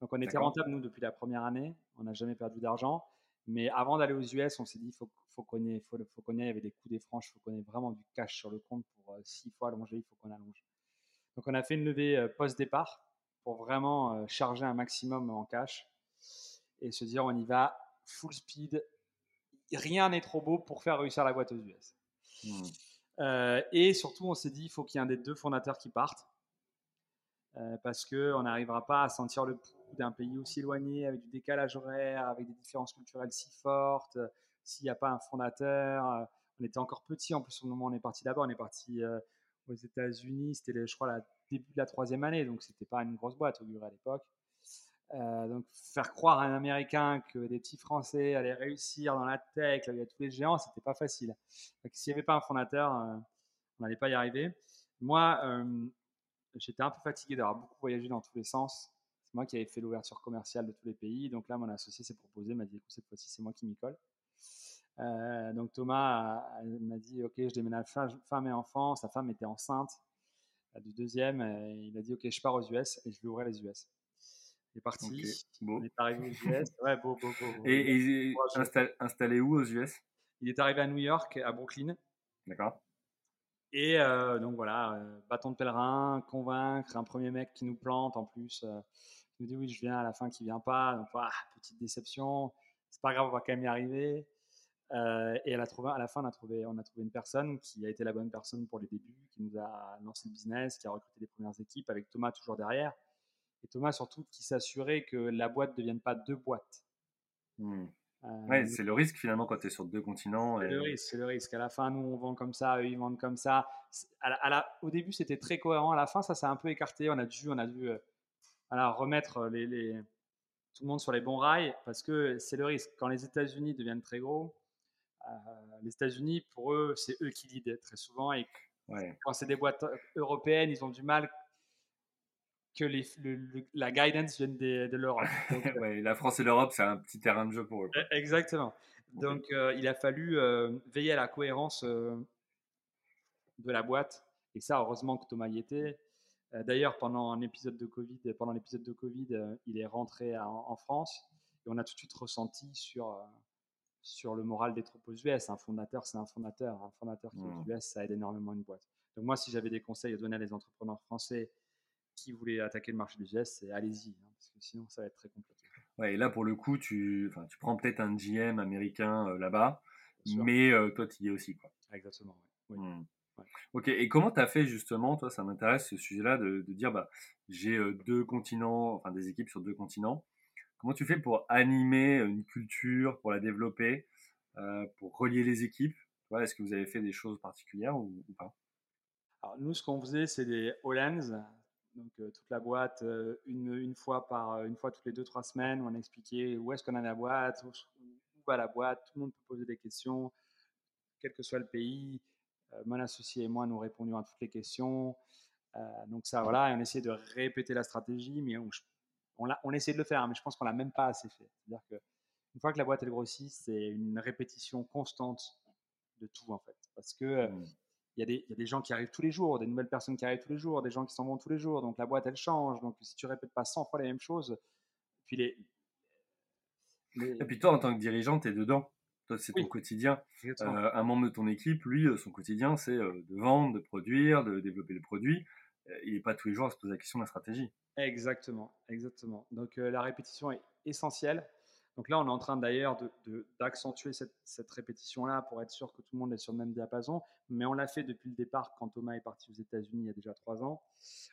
Donc on était rentable nous depuis la première année, on n'a jamais perdu d'argent. Mais avant d'aller aux US, on s'est dit, il faut, faut, faut il y avait des coups des franches, il faut qu'on ait vraiment du cash sur le compte pour euh, six fois allonger, il faut qu'on allonge. Donc on a fait une levée euh, post-départ pour vraiment charger un maximum en cash et se dire on y va full speed. Rien n'est trop beau pour faire réussir la boîte aux US. Mmh. et surtout, on s'est dit il faut qu'il y ait un des deux fondateurs qui parte parce qu'on n'arrivera pas à sentir le pouls d'un pays aussi éloigné, avec du décalage horaire, avec des différences culturelles si fortes. S'il n'y a pas un fondateur, on était encore petit en plus au moment où on est parti là-bas. On est parti aux États-Unis, c'était je crois la début de la troisième année, donc c'était pas une grosse boîte au à l'époque. Euh, donc faire croire à un Américain que des petits Français allaient réussir dans la tech, là, il y a tous les géants, c'était pas facile. S'il n'y avait pas un fondateur, euh, on n'allait pas y arriver. Moi, euh, j'étais un peu fatigué d'avoir beaucoup voyagé dans tous les sens. C'est moi qui avais fait l'ouverture commerciale de tous les pays. Donc là, mon associé s'est proposé, m'a dit écoute, cette fois-ci, c'est moi qui m'y colle. Donc Thomas m'a dit ok, je déménage femme et enfant. Sa femme était enceinte du deuxième. il a dit ok, je pars aux US et je vais ouvrir les US. Il est parti. Il est arrivé aux US. Ouais, beau, beau, beau. Et, installé, où aux US? Il est arrivé à New York, à Brooklyn. D'accord. Et euh, donc voilà, euh, bâton de pèlerin, convaincre, un premier mec qui nous plante en plus. Euh, il nous dit oui, je viens à la fin, qui vient pas. Donc ah, petite déception. C'est pas grave, on va quand même y arriver. Et à la, à la fin, on a, trouvé, on a trouvé une personne qui a été la bonne personne pour les débuts, qui nous a lancé le business, qui a recruté les premières équipes, avec Thomas toujours derrière. Et Thomas, surtout, qui s'assurait que la boîte ne devienne pas deux boîtes. Mmh. Euh, c'est le risque finalement quand tu es sur deux continents. C'est le risque, c'est le risque. À la fin, nous, on vend comme ça, eux, ils vendent comme ça. À la, au début, c'était très cohérent. À la fin, ça s'est un peu écarté. On a dû, on a dû euh, remettre les, les, tout le monde sur les bons rails parce que c'est le risque. Quand les États-Unis deviennent très gros, euh, les États-Unis, pour eux, c'est eux qui lead très souvent. Et quand c'est des boîtes européennes, ils ont du mal que les, la guidance vienne de, l'Europe. Euh, la France et l'Europe, c'est un petit terrain de jeu pour eux. E, exactement. Donc, euh, il a fallu euh, veiller à la cohérence de la boîte. Et ça, heureusement que Thomas y était. D'ailleurs, pendant un épisode de Covid, pendant l'épisode de Covid, il est rentré en, France et on a tout de suite ressenti sur sur le moral des troupes aux US. Un fondateur, c'est un fondateur. Un fondateur qui est aux mmh. US, ça aide énormément une boîte. Donc moi, si j'avais des conseils à donner à les entrepreneurs français qui voulait attaquer le marché du US, c'est allez-y, hein, parce que sinon ça va être très compliqué. Ouais, et là pour le coup, tu, tu prends peut-être un GM américain euh, là-bas, mais euh, toi tu y es aussi. Quoi. Exactement, mmh. Ok, et comment tu as fait justement, toi ça m'intéresse ce sujet-là, de, dire bah, j'ai euh, deux continents, enfin des équipes sur deux continents. Comment tu fais pour animer une culture, pour la développer, pour relier les équipes? Est-ce que vous avez fait des choses particulières ou, pas? Alors, nous, ce qu'on faisait, c'est des Hollands, donc euh, toute la boîte, euh, une, une, fois par, euh, une fois toutes les deux, trois semaines, on expliquait où est-ce qu'on a la boîte, où, va la boîte, tout le monde peut poser des questions, quel que soit le pays. mon associé et moi, nous répondions à toutes les questions. donc ça, voilà, on essayait de répéter la stratégie, mais on, on, on essayé de le faire, mais je pense qu'on l'a même pas assez fait. C'est-à-dire que une fois que la boîte elle grossit, c'est une répétition constante de tout en fait, parce que mmh il y, a des, gens qui arrivent tous les jours, des nouvelles personnes qui arrivent tous les jours, des gens qui s'en vont tous les jours. Donc la boîte, elle change. Donc si tu répètes pas 100 fois les mêmes choses, puis les, Et puis toi, en tant que dirigeant, tu es dedans. Toi, c'est ton quotidien. Euh, un membre de ton équipe, lui, euh, son quotidien, c'est euh, de vendre, de produire, de développer le produit. Il n'est pas tous les jours à se poser la question de la stratégie. Exactement, exactement. Donc la répétition est essentielle. Donc là, on est en train d'ailleurs d'accentuer cette, répétition-là pour être sûr que tout le monde est sur le même diapason. Mais on l'a fait depuis le départ quand Thomas est parti aux États-Unis il y a déjà trois ans.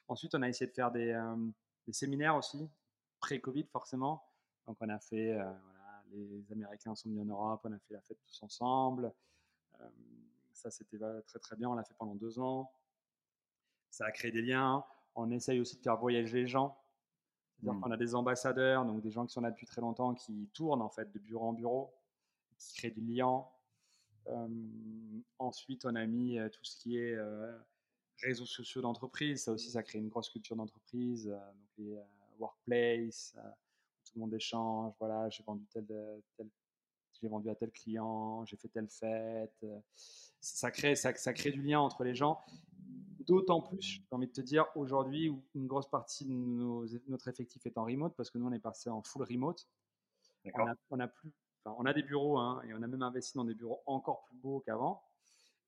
Ensuite, on a essayé de faire des, euh, séminaires aussi, pré-Covid forcément. Donc on a fait, euh, les Américains sont venus en Europe, on a fait la fête tous ensemble. Euh, ça, c'était très très bien. On l'a fait pendant deux ans. Ça a créé des liens. On essaye aussi de faire voyager les gens. Mmh. On a des ambassadeurs, donc des gens qui sont là depuis très longtemps, qui tournent en fait de bureau en bureau, qui créent du lien. ensuite, on a mis tout ce qui est réseaux sociaux d'entreprise. Ça aussi, ça crée une grosse culture d'entreprise. donc les workplace, tout le monde échange. Voilà, j'ai vendu tel, tel j'ai vendu à tel client, j'ai fait telle fête. Ça crée, ça, ça crée du lien entre les gens. D'autant plus, j'ai envie de te dire, aujourd'hui où une grosse partie de notre effectif est en remote, parce que nous, on est passé en full remote. On a, on a, plus, on a des bureaux, hein, et on a même investi dans des bureaux encore plus beaux qu'avant,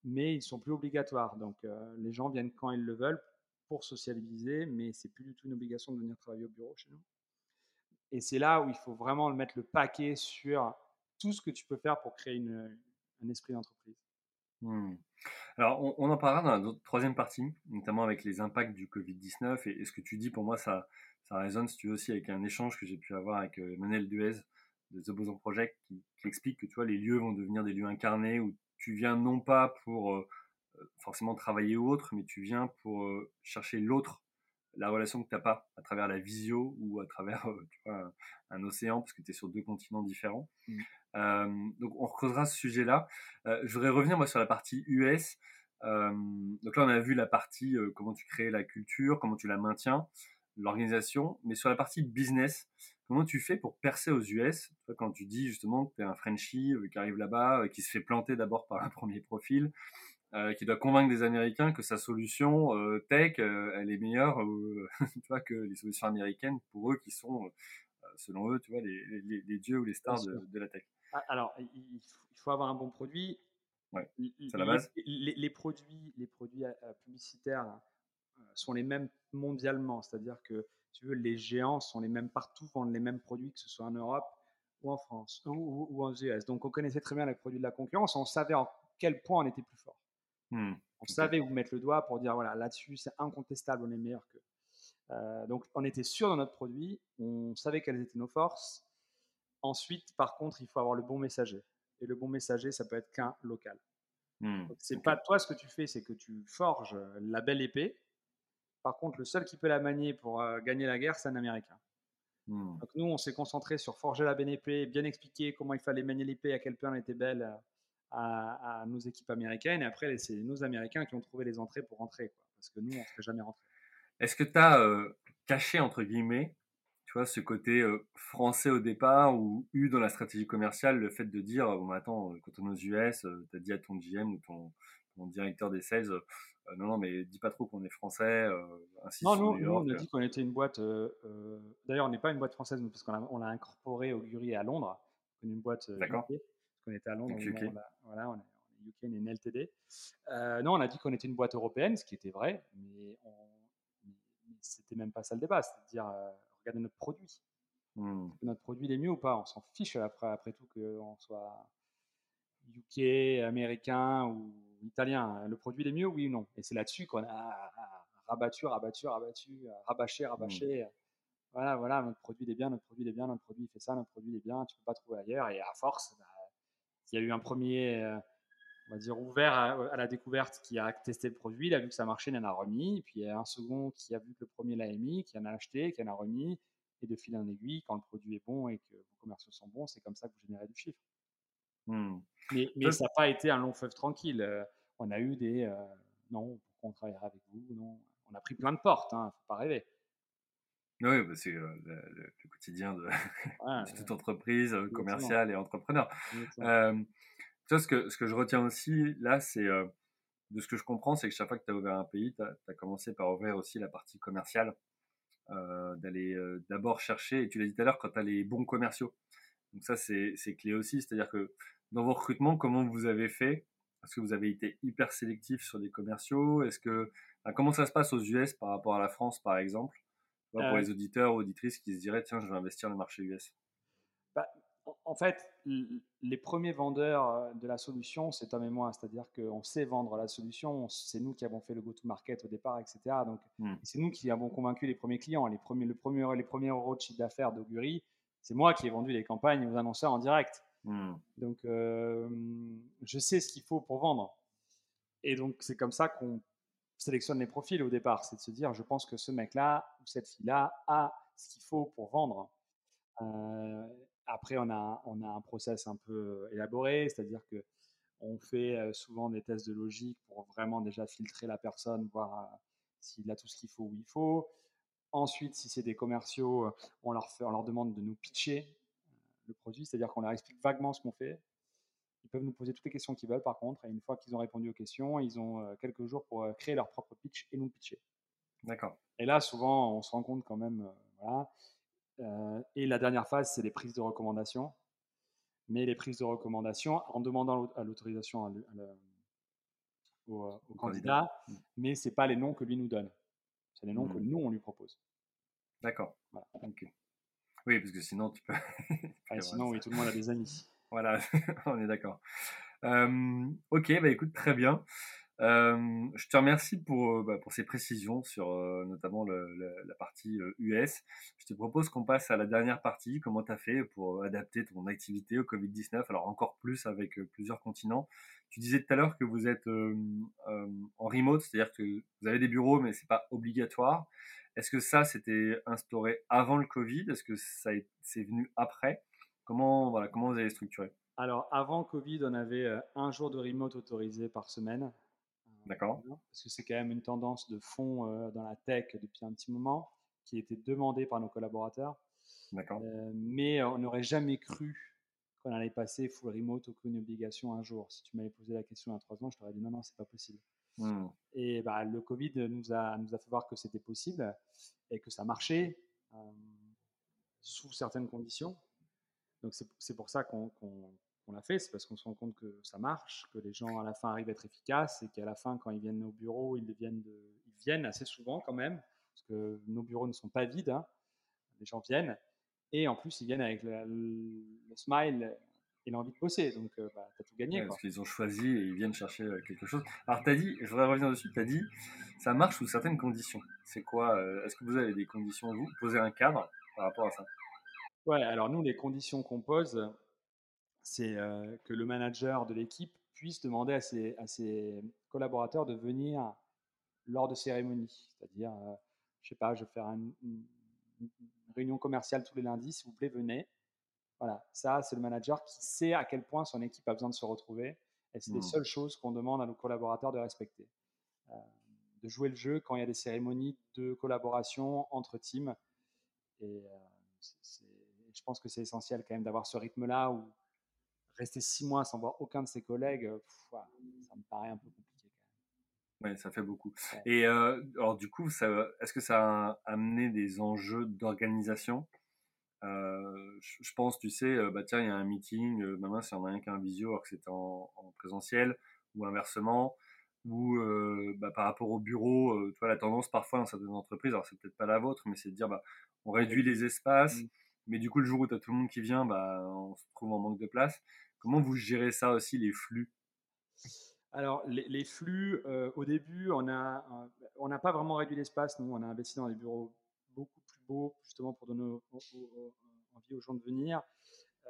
mais ils sont plus obligatoires. Donc, euh, les gens viennent quand ils le veulent. pour socialiser, mais c'est plus du tout une obligation de venir travailler au bureau chez nous. Et c'est là où il faut vraiment mettre le paquet sur tout ce que tu peux faire pour créer un esprit d'entreprise. Mmh. Alors, on, en parlera dans la troisième partie, notamment avec les impacts du Covid-19. Et, ce que tu dis, pour moi, ça, ça résonne, si tu veux, aussi avec un échange que j'ai pu avoir avec euh, Emmanuel Duez de The Boson Project, qui, explique que tu les lieux vont devenir des lieux incarnés où tu viens non pas pour euh, euh, forcément travailler ou autre, mais tu viens pour chercher l'autre, la relation que tu n'as pas à travers la visio ou à travers un, océan, parce que tu es sur deux continents différents. Mmh. Euh, donc on recreusera ce sujet-là. Euh, je voudrais revenir moi sur la partie US. Euh, donc là on a vu la partie comment tu crées la culture, comment tu la maintiens, l'organisation, mais sur la partie business, comment tu fais pour percer aux US Quand tu dis justement que tu es un Frenchie qui arrive là-bas, qui se fait planter d'abord par un premier profil, qui doit convaincre des Américains que sa solution tech, elle est meilleure tu vois, que les solutions américaines pour eux qui sont, selon eux, tu vois, les, les, dieux ou les stars de, la tech. Ah, alors, il faut avoir un bon produit. Ouais, c'est la base. Les, produits, les produits euh, publicitaires euh, sont les mêmes mondialement, c'est-à-dire que tu veux, les géants sont les mêmes partout, vendent les mêmes produits, que ce soit en Europe ou en France ou, ou, en US. Donc, on connaissait très bien les produits de la concurrence, on savait en quel point on était plus fort. Mmh, on savait où mettre le doigt pour dire voilà, là-dessus, c'est incontestable, on est meilleur que. Euh, donc, on était sûr de notre produit, on savait quelles étaient nos forces, Ensuite, par contre, il faut avoir le bon messager. Et le bon messager, ça peut être qu'un local. Mmh, c'est pas toi ce que tu fais, c'est que tu forges la belle épée. Par contre, le seul qui peut la manier pour euh, gagner la guerre, c'est un Américain. Mmh. Donc nous, on s'est concentré sur forger la belle épée, bien expliquer comment il fallait manier l'épée, à quel point elle était belle euh, à, nos équipes américaines. Et après, c'est nos Américains qui ont trouvé les entrées pour rentrer, parce que nous, on ne serait jamais rentré. Est-ce que tu as euh, caché, entre guillemets, tu vois, ce côté français au départ ou eu dans la stratégie commerciale le fait de dire, bon, attends, quand on est aux US, tu as dit à ton GM ou ton, directeur des sales, non, non, mais dis pas trop qu'on est français. non, nous, on a dit qu'on était une boîte. D'ailleurs, on n'est pas une boîte française, parce qu'on l'a incorporé au Guri à Londres. On est une boîte D'accord. parce qu'on était à Londres. On, voilà, on est, UK, on est une LTD. non, on a dit qu'on était une boîte européenne, ce qui était vrai, mais, mais c'était même pas ça le débat. C'est-à-dire, regarder notre produit. Mmh. Notre produit est mieux ou pas? On s'en fiche après, après tout qu'on soit UK, américain ou italien. Le produit est mieux, oui ou non? Et c'est là-dessus qu'on a rabattu, rabattu, rabattu, rabâché, mmh. rabâché. Voilà, voilà, notre produit est bien, notre produit est bien, notre produit fait ça, notre produit est bien, tu peux pas trouver ailleurs. Et à force, bah, il y a eu un premier, euh, on va dire, ouvert à, la découverte qui a testé le produit, il a vu que ça marchait, il en a remis. puis il y a un second qui a vu que le premier l'a émis, qui en a acheté, qui en a remis. Et de fil en aiguille, quand le produit est bon et que vos commerciaux sont bons, c'est comme ça que vous générez du chiffre. Mmh. Mais, mais ça n'a pas été un long fleuve tranquille. Euh, on a eu des euh, non, on travaillera avec vous Non, on a pris plein de portes, il hein, ne faut pas rêver. Oui, bah, c'est euh, le, quotidien de, toute entreprise commerciale et entrepreneur tu vois, ce que, ce que je retiens aussi, là, c'est euh, de ce que je comprends, c'est que chaque fois que tu as ouvert un pays, tu as, commencé par ouvrir aussi la partie commerciale, euh, d'aller euh, d'abord chercher, et tu l'as dit tout à l'heure, quand tu as les bons commerciaux. Donc ça, c'est clé aussi, c'est-à-dire que dans vos recrutements, comment vous avez fait? Est-ce que vous avez été hyper sélectif sur des commerciaux? Est-ce que comment ça se passe aux US par rapport à la France, par exemple? Pour les auditeurs ou auditrices qui se diraient, tiens, je vais investir dans le marché US. Bah, en fait, les premiers vendeurs euh, de la solution, c'est Tom et moi. C'est-à-dire qu'on sait vendre la solution. C'est nous qui avons fait le go-to-market au départ, etc. Donc, hmm. c'est nous qui avons convaincu les premiers clients. Les premiers, le premier, les premiers euros de chiffre d'affaires d'Augury, c'est moi qui ai vendu les campagnes aux annonceurs en direct. Hmm. Donc, euh, je sais ce qu'il faut pour vendre. Et donc, c'est comme ça qu'on sélectionne les profils au départ. C'est de se dire, je pense que ce mec-là ou cette fille-là a ce qu'il faut pour vendre. Euh, après, on a, on a un process un peu élaboré, c'est-à-dire que on fait souvent des tests de logique pour vraiment déjà filtrer la personne, voir s'il a tout ce qu'il faut où il faut. Ensuite, si c'est des commerciaux, on leur, fait, on leur demande de nous pitcher le produit, c'est-à-dire qu'on leur explique vaguement ce qu'on fait. Ils peuvent nous poser toutes les questions qu'ils veulent, par contre, et une fois qu'ils ont répondu aux questions, ils ont quelques jours pour créer leur propre pitch et nous pitcher. D'accord. Et là, souvent, on se rend compte quand même, voilà, euh, et la dernière phase, c'est les prises de recommandation. Mais les prises de recommandation en demandant l'autorisation au, candidat, mmh. mais ce n'est pas les noms que lui nous donne. C'est les noms que mmh. nous, on lui propose. D'accord. Oui, parce que sinon, tu peux. sinon, oui, tout le monde a des amis. Voilà, on est d'accord. ok, bah écoute, très bien. Je te remercie pour, bah, pour ces précisions sur notamment la partie US. Je te propose qu'on passe à la dernière partie. Comment tu as fait pour adapter ton activité au Covid-19 Alors encore plus avec plusieurs continents. Tu disais tout à l'heure que vous êtes en remote, c'est-à-dire que vous avez des bureaux, mais c'est pas obligatoire. Est-ce que ça, c'était instauré avant le Covid? Est-ce que ça c'est venu après? Comment, voilà, comment vous avez structuré? Alors, avant Covid, on avait euh, un jour de remote autorisé par semaine. Euh, D'accord. Parce que c'est quand même une tendance de fond euh, dans la tech depuis un petit moment qui était demandée par nos collaborateurs. D'accord. mais on n'aurait jamais cru qu'on allait passer full remote aucune obligation un jour. Si tu m'avais posé la question il y a trois ans, je t'aurais dit non, non, c'est pas possible. Hmm. Et bah, le Covid nous a, nous a fait voir que c'était possible et que ça marchait sous certaines conditions. Donc c'est pour ça qu'on l'a fait, c'est parce qu'on se rend compte que ça marche, que les gens à la fin arrivent à être efficaces et qu'à la fin, quand ils viennent au bureau, ils viennent, de, ils viennent assez souvent quand même, parce que nos bureaux ne sont pas vides, hein. les gens viennent, et en plus ils viennent avec le, smile et l'envie de bosser, donc euh, bah, tu as tout gagné. parce qu'ils ont choisi et ils viennent chercher euh, quelque chose. Alors tu as dit, je voudrais revenir dessus, tu as dit, ça marche sous certaines conditions. C'est quoi euh, Est-ce que vous avez des conditions, vous Posez un cadre par rapport à ça? Ouais, alors nous, les conditions qu'on pose, c'est euh, que le manager de l'équipe puisse demander à ses, à ses, collaborateurs de venir lors de cérémonies. C'est-à-dire, je euh, je sais pas, je vais faire une, réunion commerciale tous les lundis, s'il vous plaît, venez. Voilà, ça, c'est le manager qui sait à quel point son équipe a besoin de se retrouver. Et c'est les mmh. seules choses qu'on demande à nos collaborateurs de respecter. Euh, de jouer le jeu quand il y a des cérémonies de collaboration entre teams. Et je pense que c'est essentiel quand même d'avoir ce rythme-là où rester six mois sans voir aucun de ses collègues, euh, ça me paraît un peu compliqué. Oui, ça fait beaucoup. Et euh, alors du coup, est-ce que ça a amené des enjeux d'organisation? Euh, je, pense, tu sais, bah tiens, il y a un meeting, maintenant si on a rien qu'un visio alors que c'était en, présentiel, ou inversement, ou bah, par rapport au bureau, toi, la tendance parfois dans certaines entreprises, alors c'est peut-être pas la vôtre, mais c'est de dire, bah, on réduit les espaces, mmh. Mais du coup, le jour où tu as tout le monde qui vient, bah, on se trouve en manque de place. Comment vous gérez ça aussi, les flux? Alors, les, flux, euh, au début, on n'a on pas vraiment réduit l'espace. Nous, on a investi dans des bureaux beaucoup plus beaux, justement pour donner envie aux gens de venir.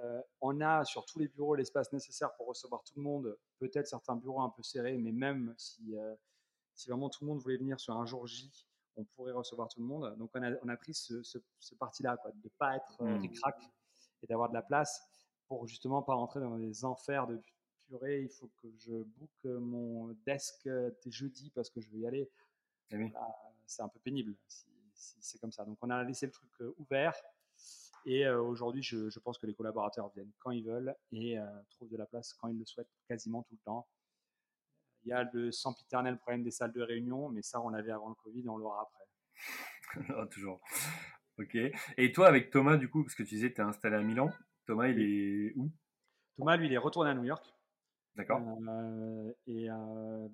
Euh, on a sur tous les bureaux l'espace nécessaire pour recevoir tout le monde. Peut-être certains bureaux un peu serrés, mais même si, euh, si vraiment tout le monde voulait venir sur un jour J, on pourrait recevoir tout le monde. Donc on a, on a pris ce, ce, parti-là, de ne pas être euh, mmh. crack et d'avoir de la place pour justement pas rentrer dans des enfers de purée. Il faut que je book mon desk euh, jeudi parce que je veux y aller. Eh c'est un peu pénible si, c'est comme ça. Donc on a laissé le truc euh, ouvert. Et euh, aujourd'hui, je, je, pense que les collaborateurs viennent quand ils veulent et trouvent de la place quand ils le souhaitent, quasiment tout le temps. Il y a le sempiternel problème des salles de réunion, mais ça, on l'avait avant le Covid et on l'aura après. Toujours. Ok. Et toi, avec Thomas, du coup, parce que tu disais que tu es installé à Milan, Thomas, il est où? Thomas, lui, il est retourné à New York. D'accord. Euh, euh,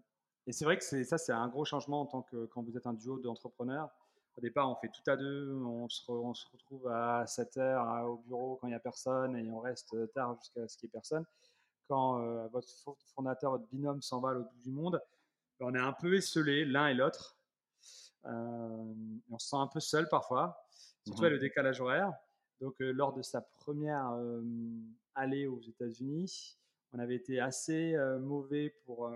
et, c'est vrai que ça, c'est un gros changement en tant que quand vous êtes un duo d'entrepreneurs. Au départ, on fait tout à deux, on se, on se retrouve à 7 heures au bureau quand il n'y a personne et on reste tard jusqu'à ce qu'il n'y ait personne quand euh, votre fondateur, votre binôme s'en va à l'autre bout du monde, ben, on est un peu esselés l'un et l'autre. Euh, on se sent un peu seul parfois, surtout mmh le décalage horaire. Donc, euh, lors de sa première allée aux États-Unis, on avait été assez mauvais pour,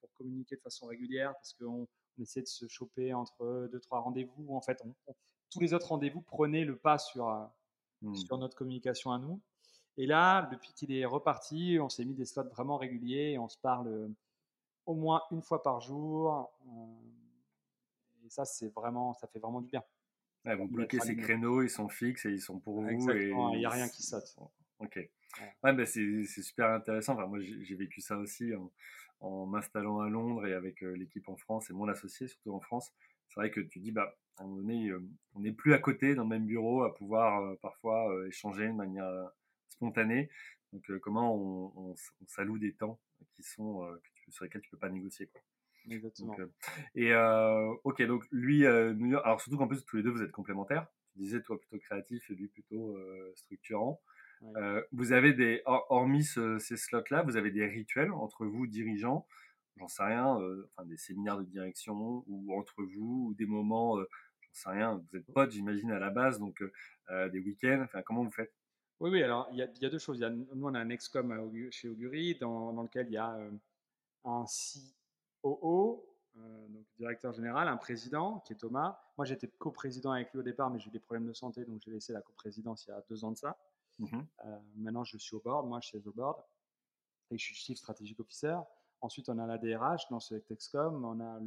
pour communiquer de façon régulière parce qu'on on essayait de se choper entre deux, trois rendez-vous. En fait, tous les autres rendez-vous prenaient le pas sur, mmh. sur notre communication à nous. Et là, depuis qu'il est reparti, on s'est mis des slots vraiment réguliers et on se parle euh, au moins une fois par jour. Euh, et ça, c'est vraiment, ça fait vraiment du bien. Ouais, vous bloquez ces créneaux, ils sont fixes et ils sont pour vous. Exactement, il n'y a rien qui saute. Ok. Ouais, bah c'est super intéressant. Enfin, moi, j'ai vécu ça aussi en, m'installant à Londres et avec euh, l'équipe en France et mon associé, surtout en France. C'est vrai que tu dis, bah, à un moment donné, on n'est plus à côté dans le même bureau à pouvoir parfois échanger de manière Donc, euh, comment on, on, s'alloue des temps qui sont, euh, sur lesquels tu peux pas négocier. Quoi. Exactement. et ok, donc lui, alors surtout qu'en plus tous les deux vous êtes complémentaires. Tu disais toi plutôt créatif et lui plutôt structurant. vous avez des, hormis ces slots-là, vous avez des rituels entre vous dirigeants, j'en sais rien, enfin des séminaires de direction ou entre vous ou des moments, j'en sais rien. Vous êtes potes, j'imagine à la base, donc des week-ends. Enfin, comment vous faites? Oui, oui, alors il y, a, il y a deux choses. Il y a, nous, on a un excom chez Augury dans, dans lequel il y a un COO, euh, donc directeur général, un président qui est Thomas. Moi, j'étais coprésident avec lui au départ, mais j'ai eu des problèmes de santé, donc j'ai laissé la coprésidence il y a deux ans de ça. Mmh euh, maintenant, je suis au board, moi, je suis au board, et je suis chief strategic officer. Ensuite, on a la DRH dans ce Excom, on a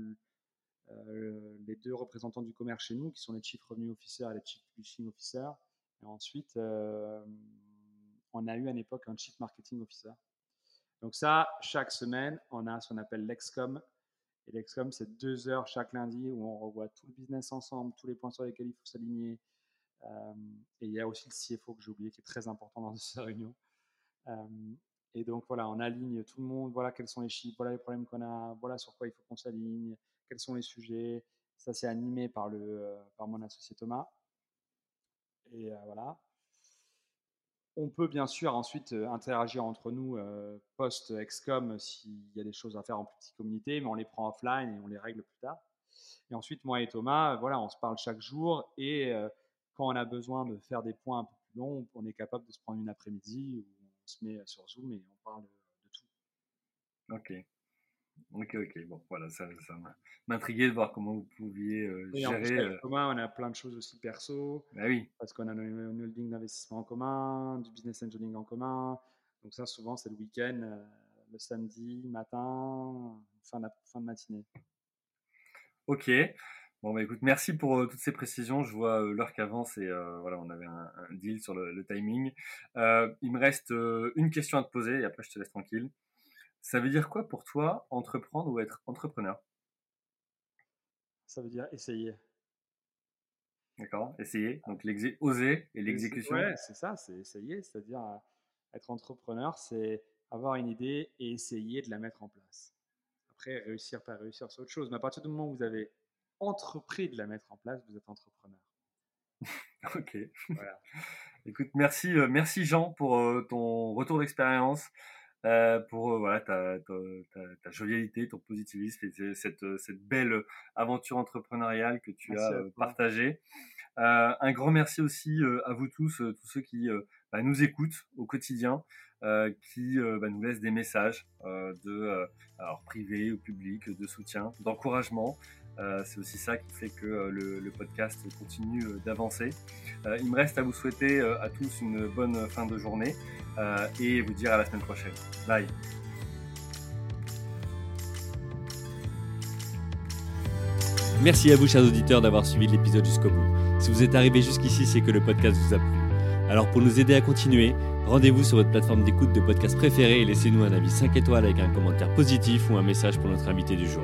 euh, les deux représentants du commerce chez nous, qui sont les chief revenue officer et les chief publishing officer. Ensuite, on a eu à l'époque un chief marketing officer. Donc ça, chaque semaine, on a ce qu'on appelle l'Excom. Et l'Excom, c'est deux heures chaque lundi où on revoit tout le business ensemble, tous les points sur lesquels il faut s'aligner. Et il y a aussi le CFO que j'ai oublié qui est très important dans cette réunion. Et donc voilà, on aligne tout le monde, voilà quels sont les chiffres, voilà les problèmes qu'on a, voilà sur quoi il faut qu'on s'aligne, quels sont les sujets. Ça, c'est animé par, le, par mon associé Thomas. Et voilà. On peut bien sûr ensuite interagir entre nous post-excom s'il y a des choses à faire en petite communauté, mais on les prend offline et on les règle plus tard. Et ensuite, moi et Thomas, voilà, on se parle chaque jour et quand on a besoin de faire des points un peu plus longs, on est capable de se prendre une après-midi où on se met sur Zoom et on parle de tout. Ok. Ok, ok. Bon, voilà, ça, ça m'intriguait de voir comment vous pouviez euh, oui, gérer. En commun, on a plein de choses aussi perso. Bah oui. Parce qu'on a un holding d'investissement en commun, du business engineering en commun. Donc ça, souvent, c'est le week-end, euh, le samedi matin, fin de, fin de matinée. Ok. Bon, bah écoute, merci pour toutes ces précisions. Je vois l'heure qu'avance et voilà, on avait un, un deal sur le, le timing. il me reste une question à te poser et après je te laisse tranquille. Ça veut dire quoi pour toi entreprendre ou être entrepreneur? Ça veut dire essayer. D'accord, essayer. Donc oser et l'exécution. Ouais, c'est ça, c'est essayer. C'est-à-dire euh, être entrepreneur, c'est avoir une idée et essayer de la mettre en place. Après, réussir, pas réussir, c'est autre chose. Mais à partir du moment où vous avez entrepris de la mettre en place, vous êtes entrepreneur. ok. Voilà. Écoute, merci, euh, merci Jean pour euh, ton retour d'expérience. Euh, pour euh, voilà, ta, ta, ta, jovialité, ton positivisme et cette, cette belle aventure entrepreneuriale que tu as euh, partagée. un grand merci aussi à vous tous, tous ceux qui bah, nous écoutent au quotidien, qui bah, nous laissent des messages de alors privé ou public, de soutien, d'encouragement. Euh, c'est aussi ça qui fait que euh, le, podcast continue euh, d'avancer. il me reste à vous souhaiter à tous une bonne fin de journée et vous dire à la semaine prochaine. Bye. Merci à vous, chers auditeurs, d'avoir suivi l'épisode jusqu'au bout. Si vous êtes arrivé jusqu'ici, c'est que le podcast vous a plu. Alors, pour nous aider à continuer, rendez-vous sur votre plateforme d'écoute de podcast préférée et laissez-nous un avis 5 étoiles avec un commentaire positif ou un message pour notre invité du jour.